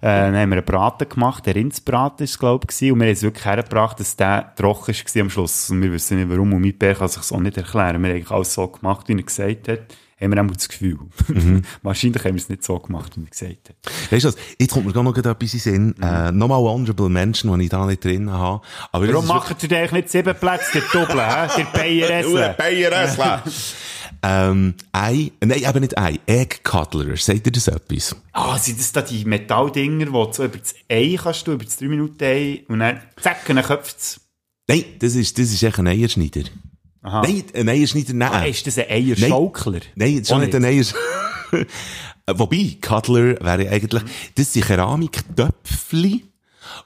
dann haben wir einen Braten gemacht, der Rindsbraten es, glaube ich, und wir haben es wirklich hergebracht, dass der trocken war am Schluss. Und wir wissen nicht warum, und mein Bär kann sich auch nicht erklären. Wir haben eigentlich alles so gemacht, wie er gesagt hat. Haben wir auch das Gefühl. Mhm. (laughs) Wahrscheinlich haben wir es nicht so gemacht, wie er gesagt hat. Weißt du was? Jetzt kommt mir gar noch etwas in Sinn. Äh, nochmal Honorable Menschen, die ich da nicht drin habe. Aber Warum macht ihr denn eigentlich nicht sieben Plätze, der Doppel, hä? Der Bayer (laughs) Ähm, Ei, nein, eben nicht Ei, Egg Cuddler. Sagt ihr das etwas? Ah, sind das da die Metalldinger, wo du so über das Ei kannst du, über das 3 Minuten Ei, und dann zack, und dann köpft es. Nein, das ist, das ist echt ein Eierschneider. Aha. Nein, ein Eierschneider, nein. Ah, ist das ein Eierschaukler? Nein, das ist auch nicht ein Eierschneider. (laughs) Wobei, Cuddler wäre eigentlich, das sind Keramiktöpfchen,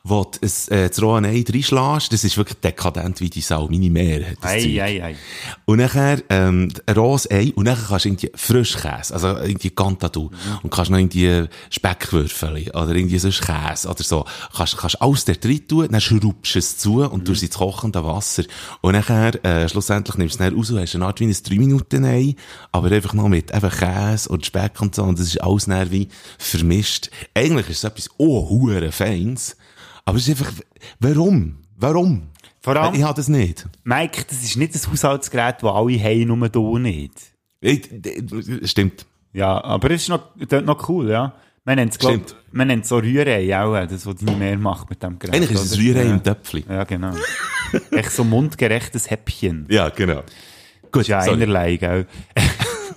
wo du äh, das rohe Ei reinschlägst. Das ist wirklich dekadent wie die Sau. Meine das Ei, ei, ei. Und nachher, ähm, ein rohes Ei, und nachher kannst du irgendwie Frischkäse, also irgendwie Cantadou, und kannst noch irgendwie Speckwürfel, oder irgendwie sonst Käse, oder so. Kannst, kannst alles dort rein tun, dann schraubst du es zu und tust es ins kochende Wasser. Und nachher, äh, schlussendlich nimmst du es raus und hast eine Art wie ein 3-Minuten-Ei, aber einfach noch mit einfach Käse und Speck und so, und das ist alles wie vermischt. Eigentlich ist es etwas, oh, Feins. Aber es ist einfach, warum? Warum? Vor allem- Ich habe das nicht. Mike, das ist nicht ein Haushaltsgerät, das alle haben, nur du nicht. Ich, stimmt. Ja, aber es ist noch, das noch cool, ja. Man nennt es, glaub, Stimmt. man nennt so Rührei auch, äh, das, was deine mehr macht mit dem Gerät. Eigentlich ist es? Rührei ja. im Töpfchen. Ja, genau. Echt so mundgerechtes Häppchen. Ja, genau. Gut, ist ja sorry. einerlei, gell. (laughs) (laughs)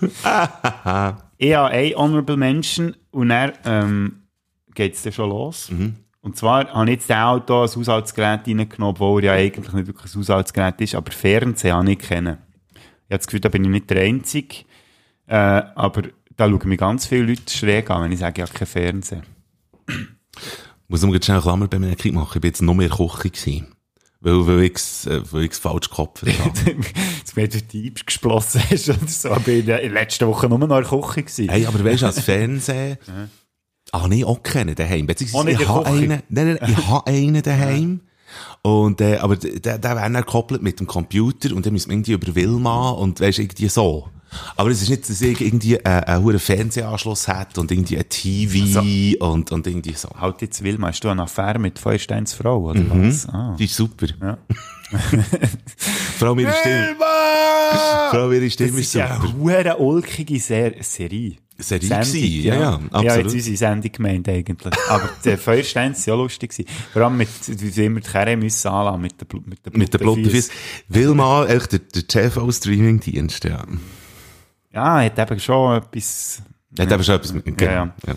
ich habe ein Honorable Mention und dann ähm, geht es dann schon los. Mhm. Und zwar habe ich jetzt den Auto als Haushaltsgerät reingenommen, obwohl er ja eigentlich nicht wirklich ein Haushaltsgerät ist, aber Fernsehen habe ich kennen. Ich habe das Gefühl, da bin ich nicht der Einzige. Äh, aber da schauen mich ganz viele Leute schräg an, wenn ich sage, ich habe kein Fernsehen. Muss man jetzt schnell eine Klammerbemerkung machen. Ich bin jetzt noch mehr Koche gewesen. Weil, weil ich's, äh, weil ich's falsch gekopft (laughs) habe. Du mir durch die gesplossen hast oder so. Aber in der letzten Woche nur noch in der Küche gewesen. hey, aber weißt du, als Fernsehen, ah, nee, auch kennen daheim. Beziehungsweise, ich habe einen, nein, nein, ich (laughs) habe einen daheim. Und, äh, aber der, der wäre dann gekoppelt mit dem Computer und dann müssen wir irgendwie über Wilma und weisst, irgendwie so. Aber es ist nicht, dass ich irgendwie äh, einen hohen Fernsehanschluss hat und irgendwie ein TV und, und irgendwie so. Halt jetzt, Wilma, hast du eine Affäre mit Feuersteins Frau, oder Mhm. was? Ah. Die ist super. Ja. (laughs) Allem ihre Stimme. Allem ihre Stimme Das ist ist ja super. eine ulkige Ser Serie. Serie Sendung, gewesen. Ja, ja, Ja, absolut. jetzt unsere Sendung gemeint eigentlich. Aber die Feuersteine sind ja lustig gewesen. Vor allem mit, wie immer die Kerne müssen anlassen, mit den Blut, mit den Mit Blutterfüßen. Blutterfüßen. Will mal, echt der, der TV-Streaming-Dienst, ja. Ja, hat eben schon etwas, Hat eben schon etwas mit, genau. ja.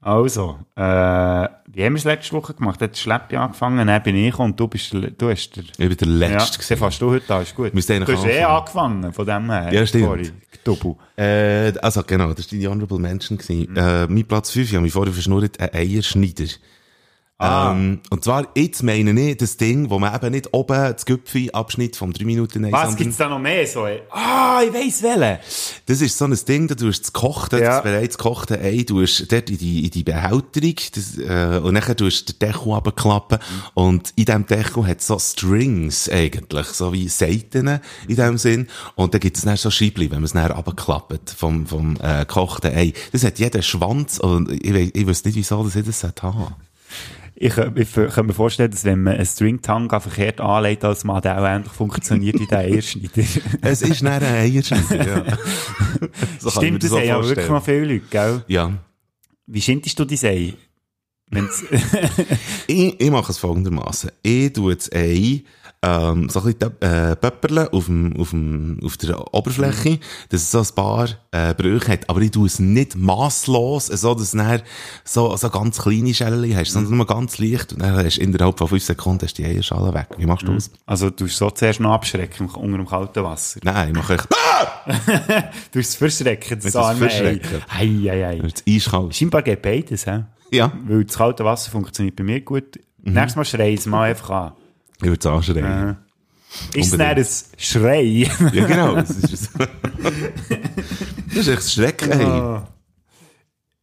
Also, äh, wie haben wir es letzte Woche gemacht? Hat das Schleppi angefangen, dann bin ich und du bist, der- du hast der, Ich bin der ja, Letzte. dann fährst du heute an, ist gut. Du eigentlich hast eh angefangen, von dem her. Ja, stimmt. Sorry, Double. Äh, also genau, das war deine Honorable Mention. gewesen. Äh, mein Platz 5, ich habe mich vorher verschnurrt, ein Eierschneider. Ähm, und zwar, jetzt meine ich das Ding, wo man eben nicht oben das Gipfel-Abschnitt vom 3 Minuten nein, Was gibt's da noch mehr so? ey? Ah, ich weiss welche. Das ist so ein Ding, da tust du das gekochte, Ja. das bereits gekochte Ei, tust dort in die, in die Behälterung, das, äh, und dann tust du den Deckel runterklappen, und in diesem Deckel hat es so Strings eigentlich, so wie Seiten in dem Sinn, und dann gibt es dann so Scheibli, wenn man es dann runterklappt vom, vom, äh, gekochten Ei. Das hat jeder Schwanz, und ich, ich weiß nicht, wieso das ich das haben. Ich, äh, ich kann mir vorstellen, dass wenn man einen Stringtanga verkehrt anlegt, als auch ähnlich funktioniert wie der (laughs) Eierschneider. Es ist dann ein Eierschneider, ja. (laughs) So Stimmt, das haben ja wirklich noch viele Leute, gell? Ja. Wie schindest du dein Ei? (laughs) Ich, ich mache es folgendermaßen. Ich tue das Ei, ähm, so ein bisschen äh, pöpperle auf, dem, auf, dem, auf der Oberfläche, dass es so ein paar äh, Brüche hat. Aber ich tue es nicht masslos, so dass du dann so, so ganz kleine Schellen hast, sondern nur ganz leicht. Und dann hast du innerhalb von fünf Sekunden hast die Eierschale weg. Wie machst du das? also, du so zuerst noch abschrecken unter dem kalten Wasser. Nein, ich mache echt, (laughs) Du hast es verschrecken, das das arme Ei. Hei, hei, hei. das eiskalt. Scheinbar geht beides, hä? Ja, Weil das kalte Wasser funktioniert bei mir gut. Mhm. Nächstes Mal schrei es mal einfach an. ich würde es anschreien. Ist es dann ein Schrei? (laughs) Ja, genau. Das ist, (laughs) das ist echt das Schrecken.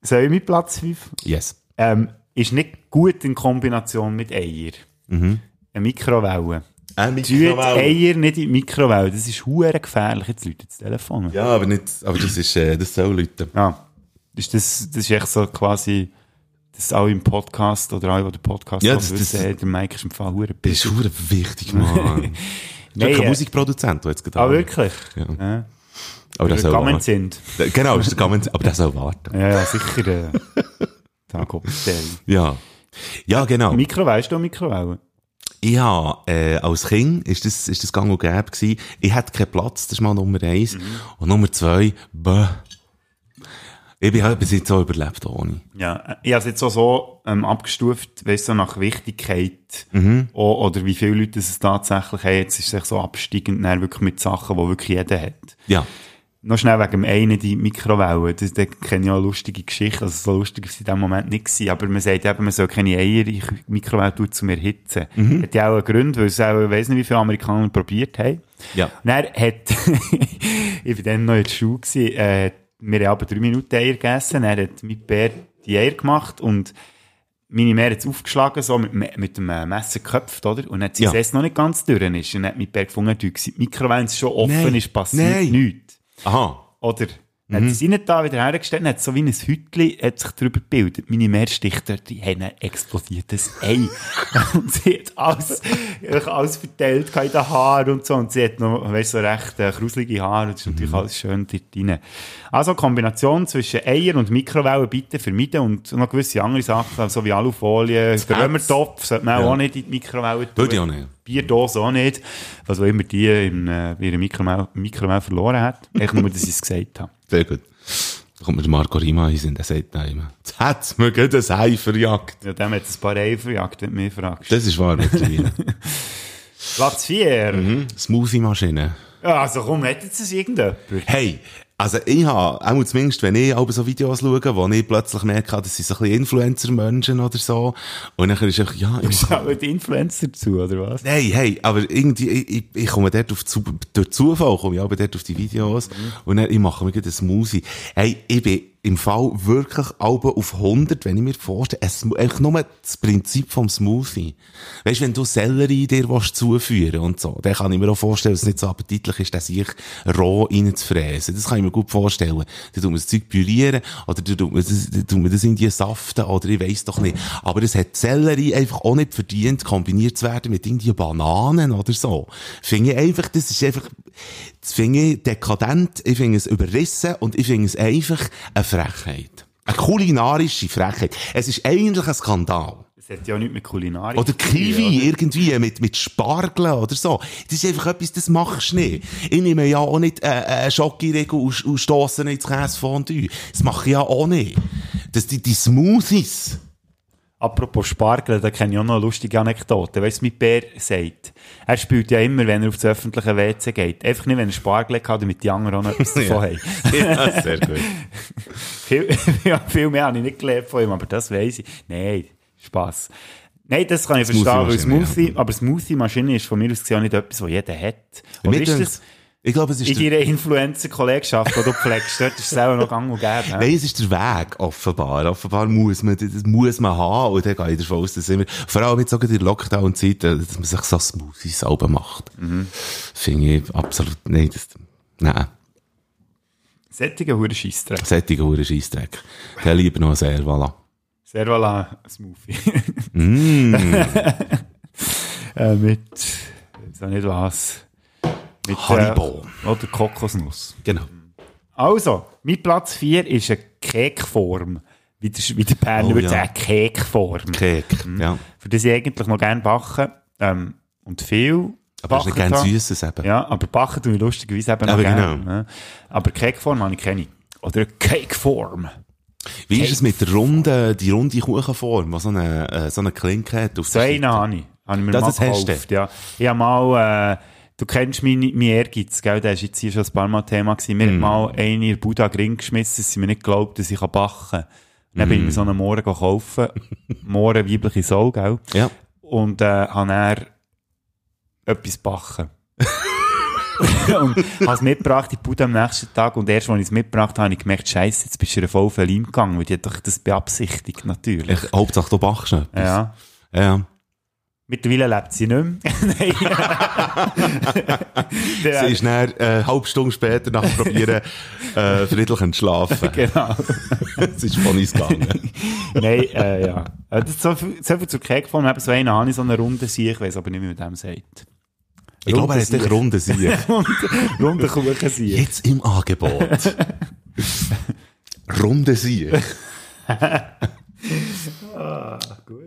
Soll ich mit Platz 5? Yes. Ähm, ist nicht gut in Kombination mit Eier. Mhm. Eine Mikrowelle. Tut Eier nicht in die Mikrowelle. Das ist hure gefährlich. Jetzt läutet das Telefon. Ja, aber nicht, aber das ist, äh, das soll Leute. Ja. Ist das, das ist echt so quasi, das alle im Podcast oder alle, die den Podcast Ja, das- das- wissen, der Mike ist im Fall hure Das ist verdammt wichtig, Mann. (laughs) Nein, Nein, kein äh, Musikproduzent, der jetzt gerade Ah, wirklich? Ja. Ja. Aber der soll sind. Genau, ist der Gammon, aber der soll warten. Ja, ja, sicher. Äh, da (laughs) kommt der. Ja. Ja, genau. Mikro, weißt du Mikrowelle? Ich habe, äh, als Kind ist das, ist das gang und gäbe gewesen. Ich hatte keinen Platz, das ist mal Nummer eins. Und Nummer zwei, bäh. Ich bin halt bis jetzt so überlebt ohne. Ja, ich habe es jetzt auch so ähm, abgestuft, weißt du, so nach Wichtigkeit Mhm. o- oder wie viele Leute es tatsächlich haben. Jetzt ist es so absteigend dann wirklich mit Sachen, die wirklich jeder hat. Ja. Noch schnell wegen dem einen die Mikrowelle. Das, da kenne ich auch eine lustige Geschichte. Also so lustig war es in dem Moment nicht gewesen. Aber man sagt eben, man soll keine Eier in die Mikrowelle tun, zum erhitzen. Mhm. Hat ja auch einen Grund, weil es auch, ich weiss nicht, wie viele Amerikaner probiert haben. Ja. Und dann hat, (laughs) ich war dann noch in der Schule, gewesen, äh, wir haben aber drei Minuten Eier gegessen, dann hat mein Bär die Eier gemacht und meine Mär hat es aufgeschlagen, so mit, mit dem äh, Messer geköpft, oder? Und hat sie Ja. es noch nicht ganz durch ist. Und hat mein Bär gefunden, die Mikrowelle, wenn es schon offen Nein. ist, passiert Nein. nichts. Aha. Oder? Dann hat sie nicht da wieder hergestellt, dann hat so wie ein Hütchen hat sich darüber gebildet. Meine Meersticht dort, die haben ein explodiertes Ei. (laughs) und sie hat alles, alles verteilt in den Haaren und so. Und sie hat noch, weißt so recht äh, kruselige Haare. Das ist natürlich alles schön dort rein. Also, Kombination zwischen Eier und Mikrowellen bitte vermeiden und noch gewisse andere Sachen, so wie Alufolie, der Römertopf sollte man Ja. auch nicht in die Mikrowelle tun. Würde ich auch nicht. Bierdose auch nicht. Was auch immer die in äh, ihrer Mikrowelle, Mikrowelle verloren hat. Ich nur, dass ich es gesagt habe. Sehr gut. Da kommt mir Marco Rima hin, der sagt da immer, jetzt hat's mir gerade ein Ei verjagt. Ja, dem hat ein paar Eier verjagt, wenn du mich fragst. Das ist wahr mittlerweile. (laughs) Platz 4. Mhm. Smoothie-Maschine. Ja, also komm, hätte jetzt das irgendjemand? Hey, also ich habe, auch zumindest wenn ich aber so Videos schaue, wo ich plötzlich merke, das sind so ein bisschen Influencer-Menschen oder so, und dann ist einfach, ja, ich Schauen die Influencer zu, oder was? Nein, hey, aber irgendwie, ich, ich, ich komme dort auf, zu, durch Zufall komme ich aber dort auf die Videos und dann, ich mache mir gerade einen Smoothie. Hey, ich bin im Fall wirklich Alben auf 100, wenn ich mir vorstelle, es, einfach nur das Prinzip vom Smoothie. Weißt, wenn du Sellerie dir willst zuführen und so, dann kann ich mir auch vorstellen, dass es nicht so appetitlich ist, dass ich roh reinzufräsen. Das kann ich mir gut vorstellen. Dann tut man das Zeug pürieren, oder dann tut man das, tut man das in die Saften, oder ich weiss doch nicht. Aber es hat Sellerie einfach auch nicht verdient, kombiniert zu werden mit irgendwie Bananen oder so. Finde ich einfach, das ist einfach, das finde ich dekadent, ich finde es überrissen und ich finde es einfach eine Frechheit. Eine kulinarische Frechheit. Es ist eigentlich ein Skandal. Das hat ja auch nichts mit Kulinarik Oder Kiwi, oder? irgendwie, mit, mit Spargeln oder so. Das ist einfach etwas, das machst du nicht. Ich nehme ja auch nicht, äh, äh, Schokoriegel und, und stosse ins Käsefondue. Das mache ich ja auch nicht. Das, die, die Smoothies. Apropos Spargel, da kenne ich auch noch eine lustige Anekdote. Weißt du, mit Bär sagt, er spielt ja immer, wenn er auf das öffentliche WC geht. Einfach nicht, wenn er Spargel hat, damit die anderen auch noch etwas (laughs) davon haben. (laughs) ja, sehr gut. (laughs) viel, ja, viel mehr habe ich nicht gelernt von ihm, aber das weiss ich. Nein, Spass. Nein, das kann ich verstehen, weil Smoothie-Maschine, Smoothie, ja. aber Smoothie-Maschine ist von mir aus gesehen nicht etwas, was jeder hat. Oder ist das Ich glaube, es ist in der, deiner Influencer-Kollegschaft, die du pflegst, dort ist es auch noch gang und gäbe. hä? Nein, es ist der Weg, offenbar. Offenbar muss man, das muss man haben. Und dann gehe ich davon aus, dass immer, vor allem jetzt auch in der Lockdown-Zeit, dass man sich so Smoothies selber macht. Finde ich absolut, nein, das, nein. Sättige hure Scheissdreck. Sättige Huren Scheissdreck. Dann lieber noch. Sehr voilà, Smoothie. Mm. (laughs) äh, mit, ich weiß nicht was. Mit, Haribo. Äh, oder Kokosnuss. Genau. Also, mein Platz 4 ist eine Kekform. Wie der, wie der Berner Oh, würde ja. sagen, Kekform. Kek, ja. Für das ich eigentlich noch gerne backen. Ähm, und viel. Aber du nicht gerne. Süßes eben? Ja, aber backen tue ich lustigerweise eben noch Aber gerne. genau. Ja. Aber Cakeform habe ich keine. Oder eine Cakeform. Wie ist es mit der runden, die runde Kuchenform, die so eine, äh, so eine Klinke hat? Auf So der einen Seite? habe ich. Habe ich mir Das mal gekauft. Ja. Ich habe mal, äh, du kennst meine, mein Ehrgeiz, gell? Der ist jetzt hier schon ein paar Mal Thema gewesen. Mir hat Mm. mal eine in den Buddha Ring geschmissen, dass sie mir nicht glaubt, dass ich backen kann. Dann bin ich mir Mm. so einen Mohren kaufen. (laughs) Mohren, weibliche Soul, gell? Ja. Und, äh, habe dann etwas backen. (laughs) und habe es mitgebracht in Bude am nächsten Tag und erst, als ich es mitgebracht habe, habe ich gemerkt, Scheiße, jetzt bist du voll Verleim gegangen, weil die hat doch das beabsichtigt, natürlich. Ich, Hauptsache, du backst noch etwas. Ja. Ja. Mittlerweile lebt sie nicht mehr. (laughs) (laughs) Sie ist dann, äh, eine halbe Stunde später nach dem Probieren, äh, friedlich entschlafen. (laughs) genau. Es ist von uns gegangen. Nein, äh, ja. Äh, Das ist so viel, so viel zur Cakeform. Eben so einen habe ich, so eine runde Sieg. Ich weiß aber nicht, wie man dem sagt. Ich glaube, er hat dich runde Sieg. runde Kuchen Sieg. Jetzt im Angebot. Runde Sieg.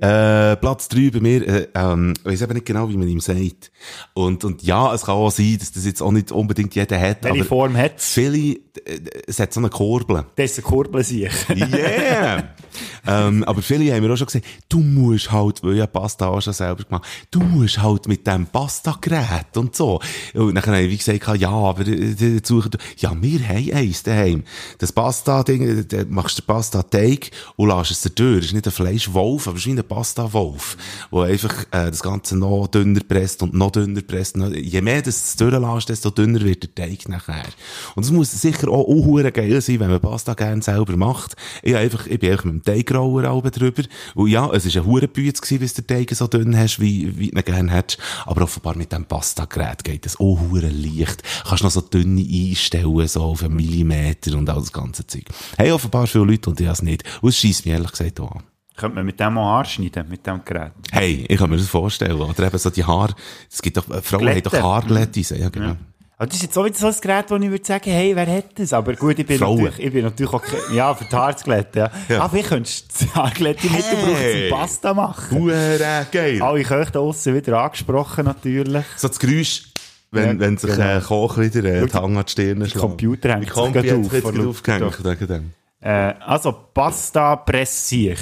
Äh, Platz 3 bei mir, äh, ähm, ich weiß eben nicht genau, wie man ihm sagt. Und, und ja, es kann auch sein, dass das jetzt auch nicht unbedingt jeder hat. Welche aber Form hat es? viele, äh, es hat so eine Kurbel. Das ist ein Kurbelsieg. Yeah! (laughs) ähm, aber viele haben mir auch schon gesagt, du musst halt, weil ich Pasta auch schon selber gemacht, du musst halt mit dem Pasta-Gerät und so. Und dann habe ich wie gesagt, ja, aber äh, suchen, ja, wir haben eins daheim. Das Pasta-Ding, äh, machst du den Pasta-Teig und lässt es da durch. Das ist nicht ein Fleischwolf, aber es ist wie ein Pasta-Wolf, wo einfach äh, das Ganze noch dünner presst und noch dünner presst. Je mehr du es durchlässt, desto dünner wird der Teig nachher. Und es muss sicher auch unhure geil sein, wenn man Pasta gerne selber macht. Ich, einfach, ich bin einfach mit dem Teigroller drüber. Und ja, es war ein Hurenbüz bis der Teig so dünn hast, wie, wie du ihn gerne hättest. Aber offenbar mit dem Pasta-Gerät geht das auch hure leicht. Kannst noch so dünne einstellen, so auf einen Millimeter und all das ganze Zeug. Hey, offenbar viele Leute und ich has nicht. Und es scheisst mich ehrlich gesagt auch an. Könnte man mit dem auch Haare schneiden, mit dem Gerät. Hey, ich kann mir das vorstellen. Oder eben so die Haare, es gibt doch, äh, Frauen haben doch Glätte. Haarglättis, ja, genau. Aber das ist jetzt auch wieder so ein Gerät, wo ich würde sagen, hey, wer hat das? Aber gut, ich bin, Frauen. natürlich, ich bin natürlich auch, ja, für die Haarskelette, ja. Ja. Aber ich könntest die Haarglätte Hey. zum Pasta machen. Hure geil. Alle da aussen wieder angesprochen, natürlich. So das Geräusch, wenn, Ja, wenn sich genau. äh, Koch wieder äh, die Hand an die Stirn schlägt. Computer hängt sich Computer auf, sich vor gerade lauter- aufgehängt. Äh, also, Pasta Pressich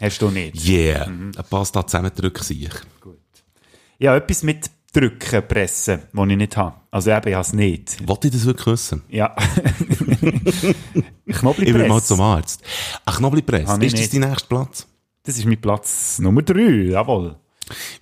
hast du nicht. Yeah, Mhm. eine Pasta zusammendrücken sich. Ja, etwas mit Drücken, Pressen, das ich nicht habe. Also eben, ich habe es nicht. Wollte ich das wirklich wissen? Ja. (laughs) Ich Knoblauchpress. will mal zum Arzt. Ein Knoblauchpress, ich ist das dein nächster Platz? Das ist mein Platz Nummer 3, jawohl.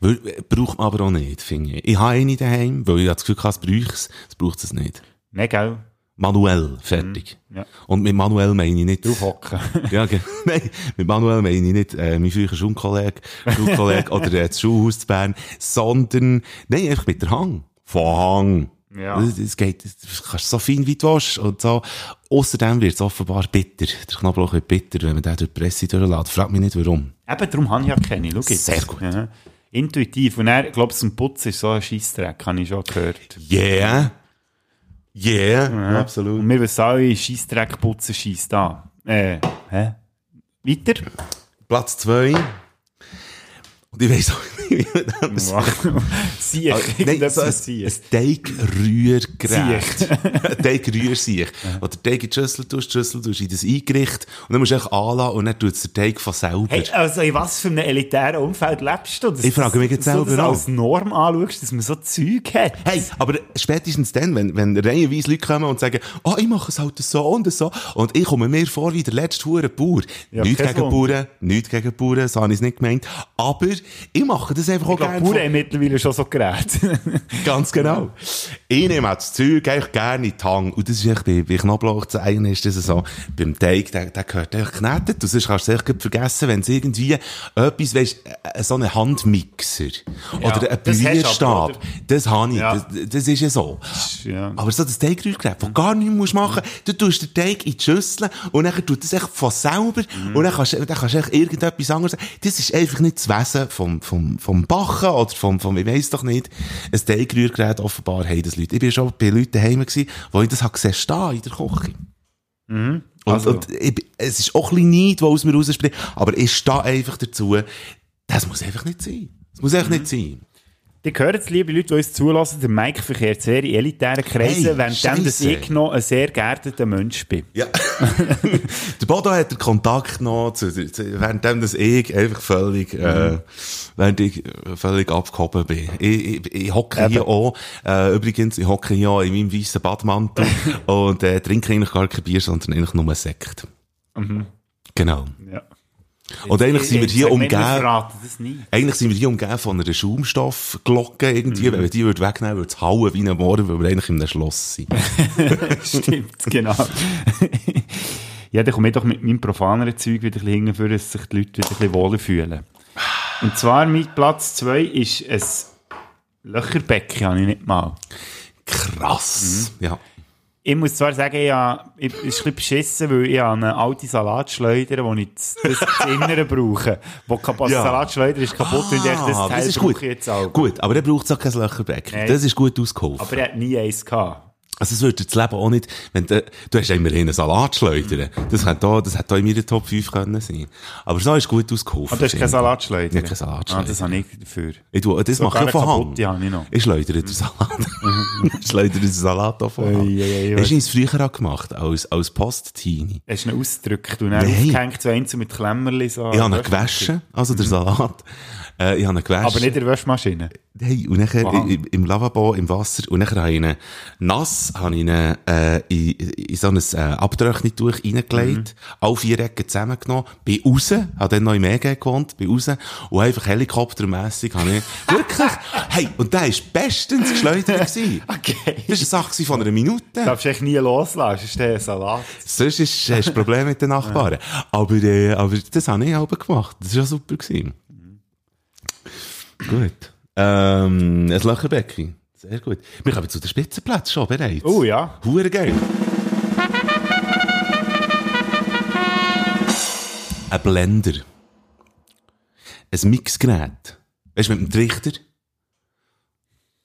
Weil, äh, braucht man aber auch nicht, finde ich. Ich habe eine daheim, weil ich das Gefühl habe, es braucht es. Es braucht es nicht. Ne, gell? Manuell, fertig. Ja. Und mit manuell meine ich nicht... Draufhocken. (laughs) Ja, (laughs) nein, mit Manuel meine ich nicht äh, mein früherer Schulkollege, (laughs) Schulkollege oder äh, das Schulhaus zu Bern, sondern, nein, einfach mit der Hang. Von Hang. Ja. Es geht, das kannst so fein wie du willst und so. Außerdem wird es offenbar bitter. Der Knoblauch wird bitter, wenn man den durch die Presse durchlässt. Frag mich nicht, warum. Eben, darum habe ich ja keine. Schau jetzt. Sehr gut. Ja. Intuitiv. Und er, glaubst zum Putzen ist so ein Scheissdreck, habe ich schon gehört. Yeah. Yeah. Absolut. Und wir wissen alle, Scheissdreck putzen scheisst an. Äh, hä? Weiter? Platz zwei. Und ich weiss auch nicht, wie man das Sieh, Ah, Nein, so ein, ein Teigrührgerät. ein Teigrührsiech. Wo der Teig in die Schüssel tust, die Schüssel tust in das Eingericht und dann musst du einfach anlassen und dann tut es der Teig von selber. Hey, also in was für einem elitären Umfeld lebst du? Dass Ich frage mich jetzt dass du selber das auch. als Norm anschaust, dass man so Zeug hat. Hey, aber spätestens dann, wenn, wenn reihenweise Leute kommen und sagen, oh, ich mache es halt so und so, und ich komme mir vor wie der letzte hure Bauer. Ja, nichts kein gegen. Bauern, nichts gegen Bauern, so habe ich es nicht gemeint. Aber ich mache das einfach auch Ich glaube, gerne. Bauern von- mittlerweile schon so Geräte. (laughs) Ganz genau. Ich nehme auch das Zeug eigentlich gerne in die Hand. Und das ist echt bei, Knoblauch zu eigen ist das so. Beim Teig, der, der gehört echt geknetet. Und sonst kannst du es echt vergessen, wenn es irgendwie etwas, weisst, äh, so einen Handmixer. Oder ein das hast du aber, Polierstab. oder? Das habe ich. Ja. Das, das ist ja so. ja. Aber so das Teigrührgerät, das gar nichts musst machen du tust den Teig in die Schüssel und dann tut das echt von selber und dann kannst, du- dann kannst du echt irgendetwas anderes. Das ist einfach nicht das Wesen vom, vom, vom Bachen oder vom, vom, ich weiss doch nicht, ein Teigrührgerät offenbar haben das Leute. Ich bin schon bei Leuten daheim gewesen, wo ich das habe gesehen stehen in der Küche. Und, Also. und ich, es ist auch ein bisschen Neid, was aus mir rausspricht, aber ich stehe einfach dazu, das muss einfach nicht sein. Das muss einfach nicht sein. Die hören jetzt, liebe Leute, die uns zulassen, der Mike verkehrt sehr in elitären Kreisen, Hey, während dem, dass ich noch ein sehr geerdeter Mensch bin. Ja. (laughs) der Bodo hat den Kontakt noch zu, zu währenddem dass ich einfach völlig, äh, während ich äh, völlig abgehoben bin. Ich, ich, ich hocke hier auch, äh, übrigens, ich hocke hier auch in meinem weißen Badmantel (laughs) und, äh, trinke eigentlich gar kein Bier, sondern eigentlich nur Sekt. Genau. Ja. Und eigentlich sind wir hier umgeben, eigentlich sind wir hier umgeben von einer Schaumstoffglocke irgendwie, wenn wir die würde wegnehmen, würde es hauen wie ein Morgen, weil wir eigentlich in einem Schloss sind. (laughs) Stimmt, genau. (laughs) ja, dann komme ich doch mit meinem profaneren Zeug wieder ein bisschen hingeführen, dass sich die Leute wieder ein bisschen wohler fühlen. Und zwar, mein Platz 2 ist ein Löcherbecken, habe ich nicht mal. Krass. Ja. Ich muss zwar sagen, ich, habe, ich ist ein bisschen beschissen, weil ich habe eine alte Salatschleuder, wo ich das, das, das Innere brauche. Wo kaputt, Ja. die Salatschleuder ist kaputt und ich dachte, das Ah, Teil das ist gut. ich jetzt auch. Gut, aber er braucht auch kein Löcherbecken. Das ist gut ausgeholfen. Aber er hat nie eins gehabt. Also es würde das Leben auch nicht, wenn du, du hast ja immerhin einen Salat schleudern. Das hätte da, das hätte da in meiner Top 5 können sein. Aber so ist gut ausgeholfen. Und du hast keine finde ich. Salatschleuder? Ja, keine Salatschleuder. Ah, das habe ich dafür. Ich tue, das Sogar mache ich von Hand. habe ich noch. Ich schleudere den Salat. (laughs) ich schleudere den Salat auch von Hand. Ei, ei, ei, Hast du es früher auch gemacht, als, als Post-Teenie? Hast du ihn ausgedrückt und dann Nein. aufgehängt, so einzeln mit Klemmerli so. Ich habe ihn gewaschen, also der Salat. Äh, ich habe ihn gewaschen. Mhm. Aber nicht in der Waschmaschine. Hey, und nachher Aha. im, Lavabo, im Wasser, und nachher habe ich ihn nass, habe ich ihn, äh, in, in so ein äh, Abtrocknituch reingelegt, Mhm. alle vier Ecken zusammengenommen, bin raus, habe dann noch im EG gewohnt, bin raus, und einfach helikoptermässig habe ich, (laughs) wirklich, hey, und der ist bestens geschleudert gewesen. (laughs) Okay. Das war eine Sache von einer Minute. Du darfst echt nie loslassen, sonst ist der Salat. Sonst ist, hast du Probleme mit den Nachbarn. (laughs) Aber, äh, aber das habe ich auch gemacht. Das war super. Gewesen. Gut. Ähm, ein Löcherbecken. Sehr gut. Wir kommen zu den Spitzenplätzen schon bereits. Oh ja. Hure geil. Ein Blender. Ein Mixgerät. Weißt du, mit dem Trichter.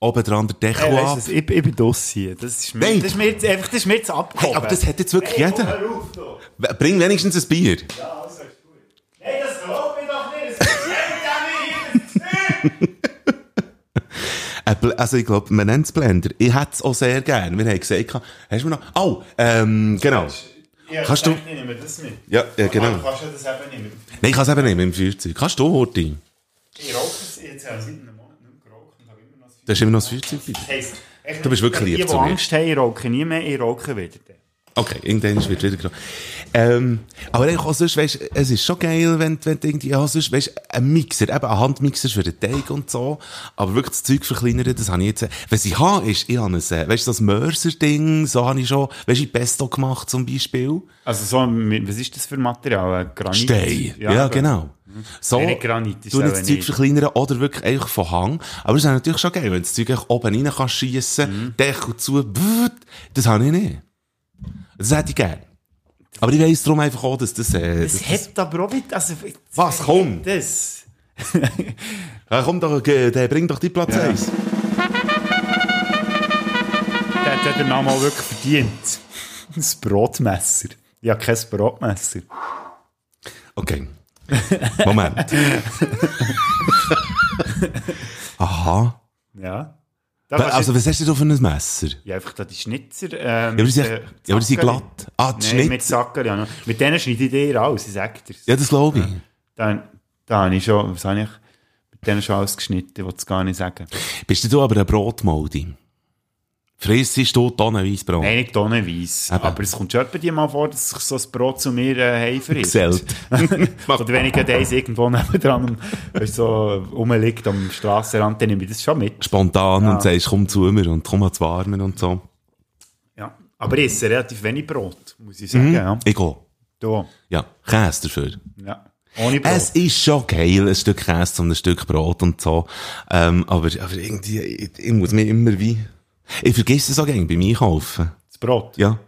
Oben dran der Deckel Hey, ab. weißt du, ich, ich bin das hier. Das ist mir, Nein. das ist mir jetzt, einfach, das ist mir jetzt abgehoben. Hey, aber das hat jetzt wirklich jeder. Auf, du. Bring wenigstens ein Bier. Ja, (laughs) Also ich glaube, man nennt es Blender. Ich hätte es auch sehr gern. Wir haben gesagt, hast du mir noch... Oh, ähm, genau. Kannst du- Ich nehme das mit. Ja, ja genau. Aber du kannst ja das eben mit. Nein, ich kann es eben mit dem Feuerzeug. Kannst du, Horti? Ich rauche es jetzt ja seit einem Monat nicht mehr geraucht und habe immer noch das Du hast immer noch das Feuerzeug bei dir. Echt, Du bist wirklich lieb Die, die zu mir. Angst haben, ich rauche nie mehr, ich rauche wieder. Okay, irgendwann wird wieder genommen. Ähm, aber eigentlich auch sonst, weißt, es ist schon geil, wenn, wenn du irgendwie, ja, sonst, weißt, ein Mixer, eben ein Handmixer für den Teig und so, aber wirklich das Zeug verkleinern, das habe ich jetzt, äh, was ich habe, ist, ich habe ein, äh, weißt, das Mörser-Ding, so habe ich schon, weißt, in Pesto gemacht zum Beispiel. Also so, was ist das für Material? Ein Granit? Stein. Ja, aber- genau. So, Granit, ist du das Zeug verkleinern oder wirklich einfach von Hang. Aber es ist natürlich schon geil, wenn du das Zeug oben rein kannst schiessen, Mhm. Deckel zu, das habe ich nicht. Das hätte ich gern. Aber ich weiss darum einfach auch, dass das, äh, Das das, hat aber auch wieder, also... Was, komm? Das... (laughs) Ja, komm doch, äh, der bring doch die Platz 1. Der hat den Namen auch wirklich verdient. Das Brotmesser. Ich habe kein Brotmesser. Okay. Moment. (laughs) Aha. Ja. Da Also, was hast du da für ein Messer? ja, einfach da die Schnitzer. Äh, Ja, aber die sind, ja, aber die sind glatt. Ah, die Nein, mit Schnitzel. Sacker, ja. Mit denen schneide ich dir alles, ich sag dir's. Ja, das glaube ich. Da, da habe ich schon, was habe ich, mit denen schon alles geschnitten, es gar nicht sagen. Bist du aber ein Brotmoldi? Frissest du tonnenweise Brot? Nein, nicht tonnenweise. Aber es kommt schon etwa mal vor, dass sich so ein Brot zu mir äh. Gesellt. (laughs) Oder wenn ich eins irgendwo nebendran so rumliegt am Strassenrand, dann nehme ich das schon mit. Spontan und sagst, komm zu mir und komm ans Warmen und so. Ja. Aber ich esse relativ wenig Brot, muss ich sagen. Ja. Ich gehe. Da. Ja, Käse dafür. Ja. Ohne Brot. Es ist schon geil, ein Stück Käse zu einem Stück Brot und so. Ähm, aber, aber irgendwie, ich, ich muss mir immer wie... Ich vergesse es auch gerne beim Einkaufen. das Brot. Ja.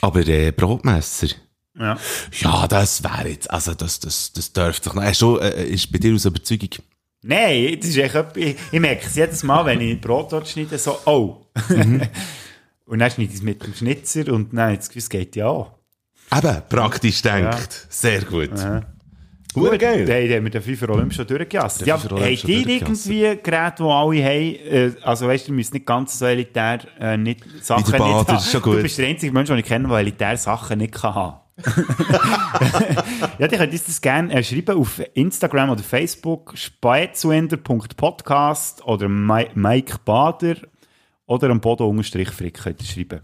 Aber äh, Brotmesser... Ja. Ja, das wäre jetzt, also das, das, das dürfte sich noch, äh, schon, äh, ist bei dir aus Überzeugung. Nein, das ist echt, etwas- ich, ich merke es jedes Mal, wenn ich Brot dort schneide, so, oh. Mhm. (laughs) und dann schneide ich es mit dem Schnitzer und dann habe ich das Gefühl, es geht ja an. Eben, praktisch denkt. Sehr gut. Gut, geil. Hey, die haben wir den FIFA Olymp schon durchgejasst. Ja, ihr durchgejasst. irgendwie Geräte, die alle haben, äh, also weißt du, ihr müsst nicht ganz so elitär, äh, nicht Sachen nicht haben. Du gut. bist der einzige Mensch, den ich kenne, der elitär Sachen nicht kann haben. (laughs) ja, die könnt uns das gerne äh, schreiben auf Instagram oder Facebook, spätzuender.podcast oder Mi- Mike Bader oder am Boden unterstrich Frick könnt ihr schreiben.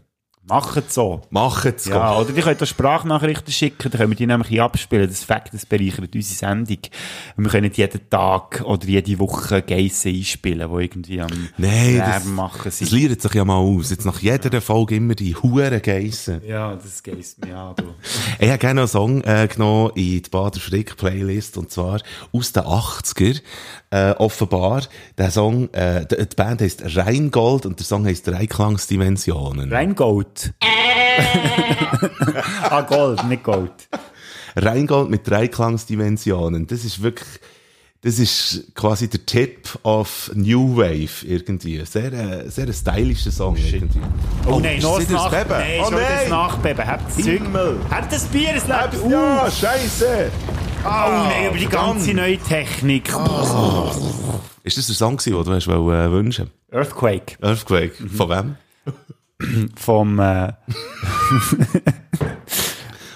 Macht so. Macht es, Ja, oder die könnt auch Sprachnachrichten schicken, dann können wir die nämlich hier abspielen. Das Fakt, das bereichert unsere Sendung. Und wir können jeden Tag oder jede Woche Geissen einspielen, die irgendwie am Nein, Lärm das, machen das sind. liert sich ja mal aus. Jetzt nach jeder Folge immer die Huren Geissen. Ja, das geisst mir an, du. (laughs) Ich habe gerne einen Song äh, genommen in die Bader Frick Playlist und zwar aus den 80er. Äh, offenbar, der Song, äh, die, die Band heisst Rheingold und der Song heisst Dreiklangsdimensionen. Rheingold. (laughs) ah, Gold, nicht Gold. Rheingold mit Dreiklangsdimensionen. Das ist wirklich, das ist quasi der Tipp of New Wave irgendwie. Sehr, äh, sehr ein stylischer Song irgendwie. Oh, nein, ist noch das Nach Beben? Nein, Oh schon wieder das nein! Nachbeben. Habt das Zeug. Habt das Bier, es lebt. Uh. Ja, scheisse! Oh nein, über die ganze neue Technik. Ist das der Song gewesen, den du hast wollen, äh, wünschen? Earthquake. Earthquake. Mhm. Von wem? (clears throat) Vom, äh,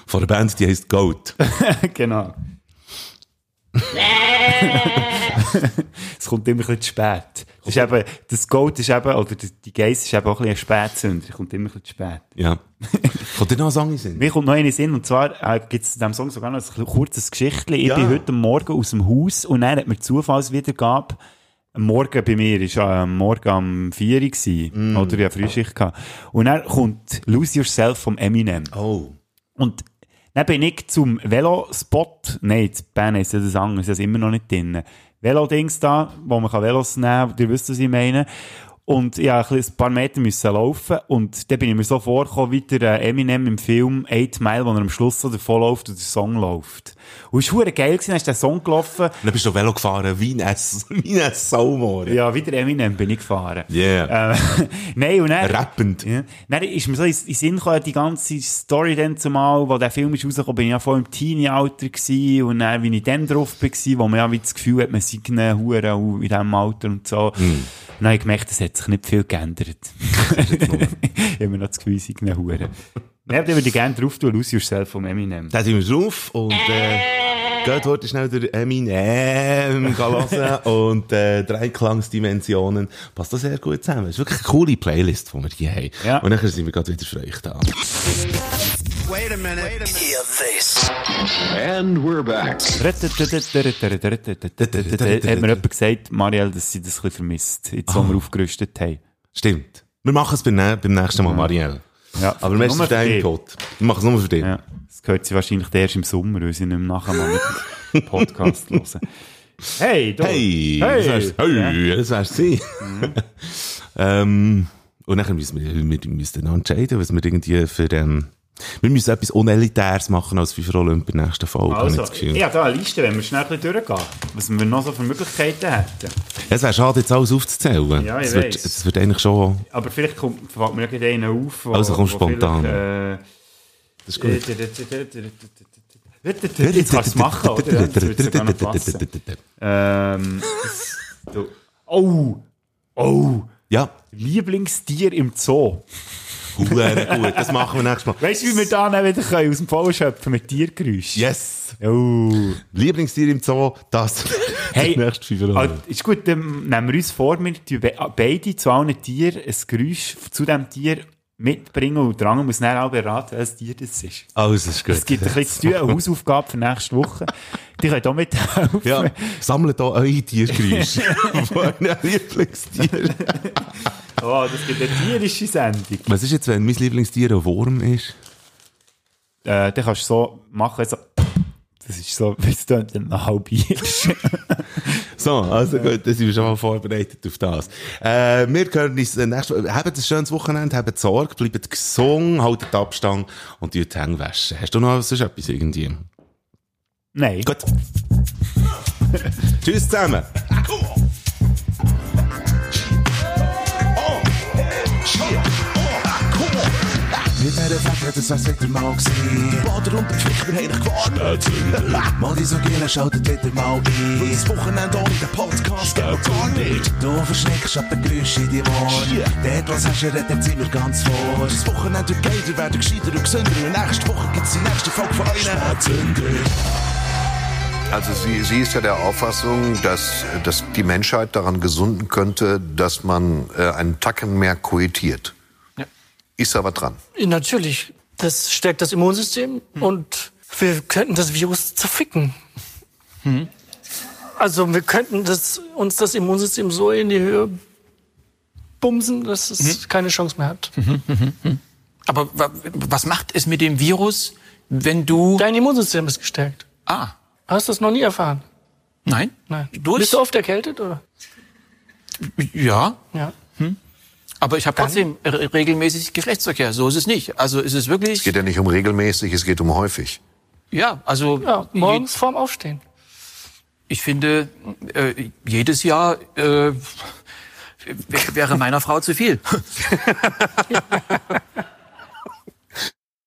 Von der Band, die heisst Goat. (laughs) genau. es kommt immer ein bisschen zu spät. Das, ist eben, das Gold ist eben, oder die Geiss ist eben auch ein bisschen ein Spätzünder. Es kommt immer ein bisschen zu spät. Ja. Kommt dir noch ein Song in Sinn? Mir kommt noch eine in den Sinn, und zwar äh, gibt es in diesem Song sogar noch ein kurzes Geschichtchen. Ich Ja. bin heute Morgen aus dem Haus und dann hat mir Zufallswiedergabe Morgen bei mir, ist ja am Morgen am 4 Uhr gewesen, oder ja, Frühschicht gehabt. Und dann kommt Lose Yourself vom Eminem. Oh. Und dann bin ich zum Velospot, nein, die Band ist das anders, das ist immer noch nicht drin. Velodings da, wo man Velos nehmen kann, ihr wisst, was ich meine. Und ja, ein bisschen- ein paar Meter müssen laufen. Und dann bin ich mir so vorgekommen, wie der äh, Eminem im Film 8 Mile, wo er am Schluss so davon läuft und der Song läuft. Und es war geil, gewesen, dann ist der Song gelaufen. Dann bist du Velo gefahren wie ein, (laughs) wie ein Saumor. Ja, wie der Eminem bin ich gefahren. Yeah. Äh, (laughs) nein, und dann... Rappend. Ja. Dann ist mir so in in den Sinn gekommen, die ganze Story dann zumal, wo der Film ist rausgekommen, bin ich ja voll im Teenie-Alter gewesen und dann, wie ich dann drauf war, wo man ja wie das Gefühl hat, man sei in diesem Alter und so. Und dann habe ich gemerkt, es hat sich nicht viel geändert. ich (laughs) habe immer noch das Gefühl, ich eine Hure. Dann würde ich gerne drauf tun, Lose Yourself vom Eminem. Da sind wir drauf und äh, geht heute schnell der Eminem hören (laughs) und äh, Dreiklangsdimensionen. Passt das sehr gut zusammen. Das ist wirklich eine coole Playlist, die wir hier haben. Ja. Und nachher sind wir gerade wieder für euch da. And we're back. Hat mir jemand gesagt, Marielle, dass sie das ein bisschen vermisst, jetzt wo wir aufgerüstet haben. Stimmt. Wir machen es beim, nä- beim nächsten Mal, Marielle. Ja, Aber wir deinen dich. Input. Wir machen es nur für dich. Ja, das gehört sie wahrscheinlich erst im Sommer, weil sie nicht mehr nachher mal mit dem (laughs) Podcast hören. Hey, du. Hey, hey. das wär's, hey, das wär's sie. (laughs) ähm, und nachher müssen wir, wir müssen dann entscheiden, was wir irgendwie für, ähm, wir müssen etwas Unelitäres machen als FIFA Olymp in der nächsten Folge, habe ich Also, das Gefühl. ich habe da eine Liste, wenn wir schnell ein bisschen durchgehen, was wir noch so für Möglichkeiten hätten. Es wäre schade, jetzt alles aufzuzählen. Ja, ich es wird, es wird eigentlich schon, Aber vielleicht kommt, fällt mir gerade einer auf. Wo, Also, komm wo spontan. Äh, Das ist gut. Jetzt kannst du es machen, oder? Jetzt wird's sogar noch passen. Ähm, das, oh, oh, Ja, Lieblingstier im Zoo. Hure gut. Das machen wir nächstes Mal. Weißt du, wie wir da dann wieder können, aus dem Vollen schöpfen mit Tiergeräuschen? Yes! Oh. Lieblingstier im Zoo, das. (laughs) Hey, das Jahre. ist gut, dann nehmen wir uns vor, wir beide zu allen Tieren ein Geräusch zu diesem Tier mitbringen und andere muss dann auch beraten, welches Tier das ist. Also, ist gut. Es gibt ein bisschen zu tun, eine Hausaufgabe für nächste Woche. Die können auch mithelfen. Ja, sammelt hier eure Tiergeräusche. (laughs) (laughs) Von euren Lieblingstieren. (laughs) Oh, das gibt eine tierische Sendung. Was ist jetzt, wenn mein Lieblingstier ein Wurm ist? Äh, dann kannst du so machen, so, das ist so, (laughs) wie es dann ein halbierst. (laughs) So, also gut, dann sind wir schon mal vorbereitet auf das. Äh, wir hören uns nächstes Mal. Habt ein schönes Wochenende, habt Sorge, bleibt gesund, haltet Abstand und die Hänge waschen. Hast du noch sonst etwas irgendwie? Nein. Gut. (laughs) Tschüss zusammen. Einer Flasche, das wär's wieder mal gewesen. Die Bader und der Ficker haben gewarnt. Mal die so gehen, schaltet wieder mal ein. Weil das Wochenende ohne den Podcast geht gar nicht. Du verschreckst ab den Geräusch in die Ohren. Dort, was hast du, redet sind wir ganz vor. Das Wochenende wird geiler, werden gescheiter und gesünder. Und nächste Woche gibt's die nächste Folge von euch. Spätzünder. Also sie, sie ist ja der Auffassung, dass, dass die Menschheit daran gesunden könnte, dass man äh, einen Tacken mehr koetiert. Ist aber dran. Natürlich, das stärkt das Immunsystem und wir könnten das Virus zerficken. Also wir könnten das, uns das Immunsystem so in die Höhe bumsen, dass es keine Chance mehr hat. Aber wa- was macht es mit dem Virus, wenn du... Dein Immunsystem ist gestärkt. Ah, Hast du das noch nie erfahren? nein? Nein. Durch? Bist du oft erkältet oder? Ja, Ja. Aber ich habe trotzdem re- regelmäßig Geschlechtsverkehr. So ist es nicht. Also ist es wirklich... Es geht ja nicht um regelmäßig, es geht um häufig. Ja, also Ja, morgens vorm Aufstehen. ich finde, äh, jedes Jahr äh, wäre meiner Frau zu viel. (laughs) (laughs)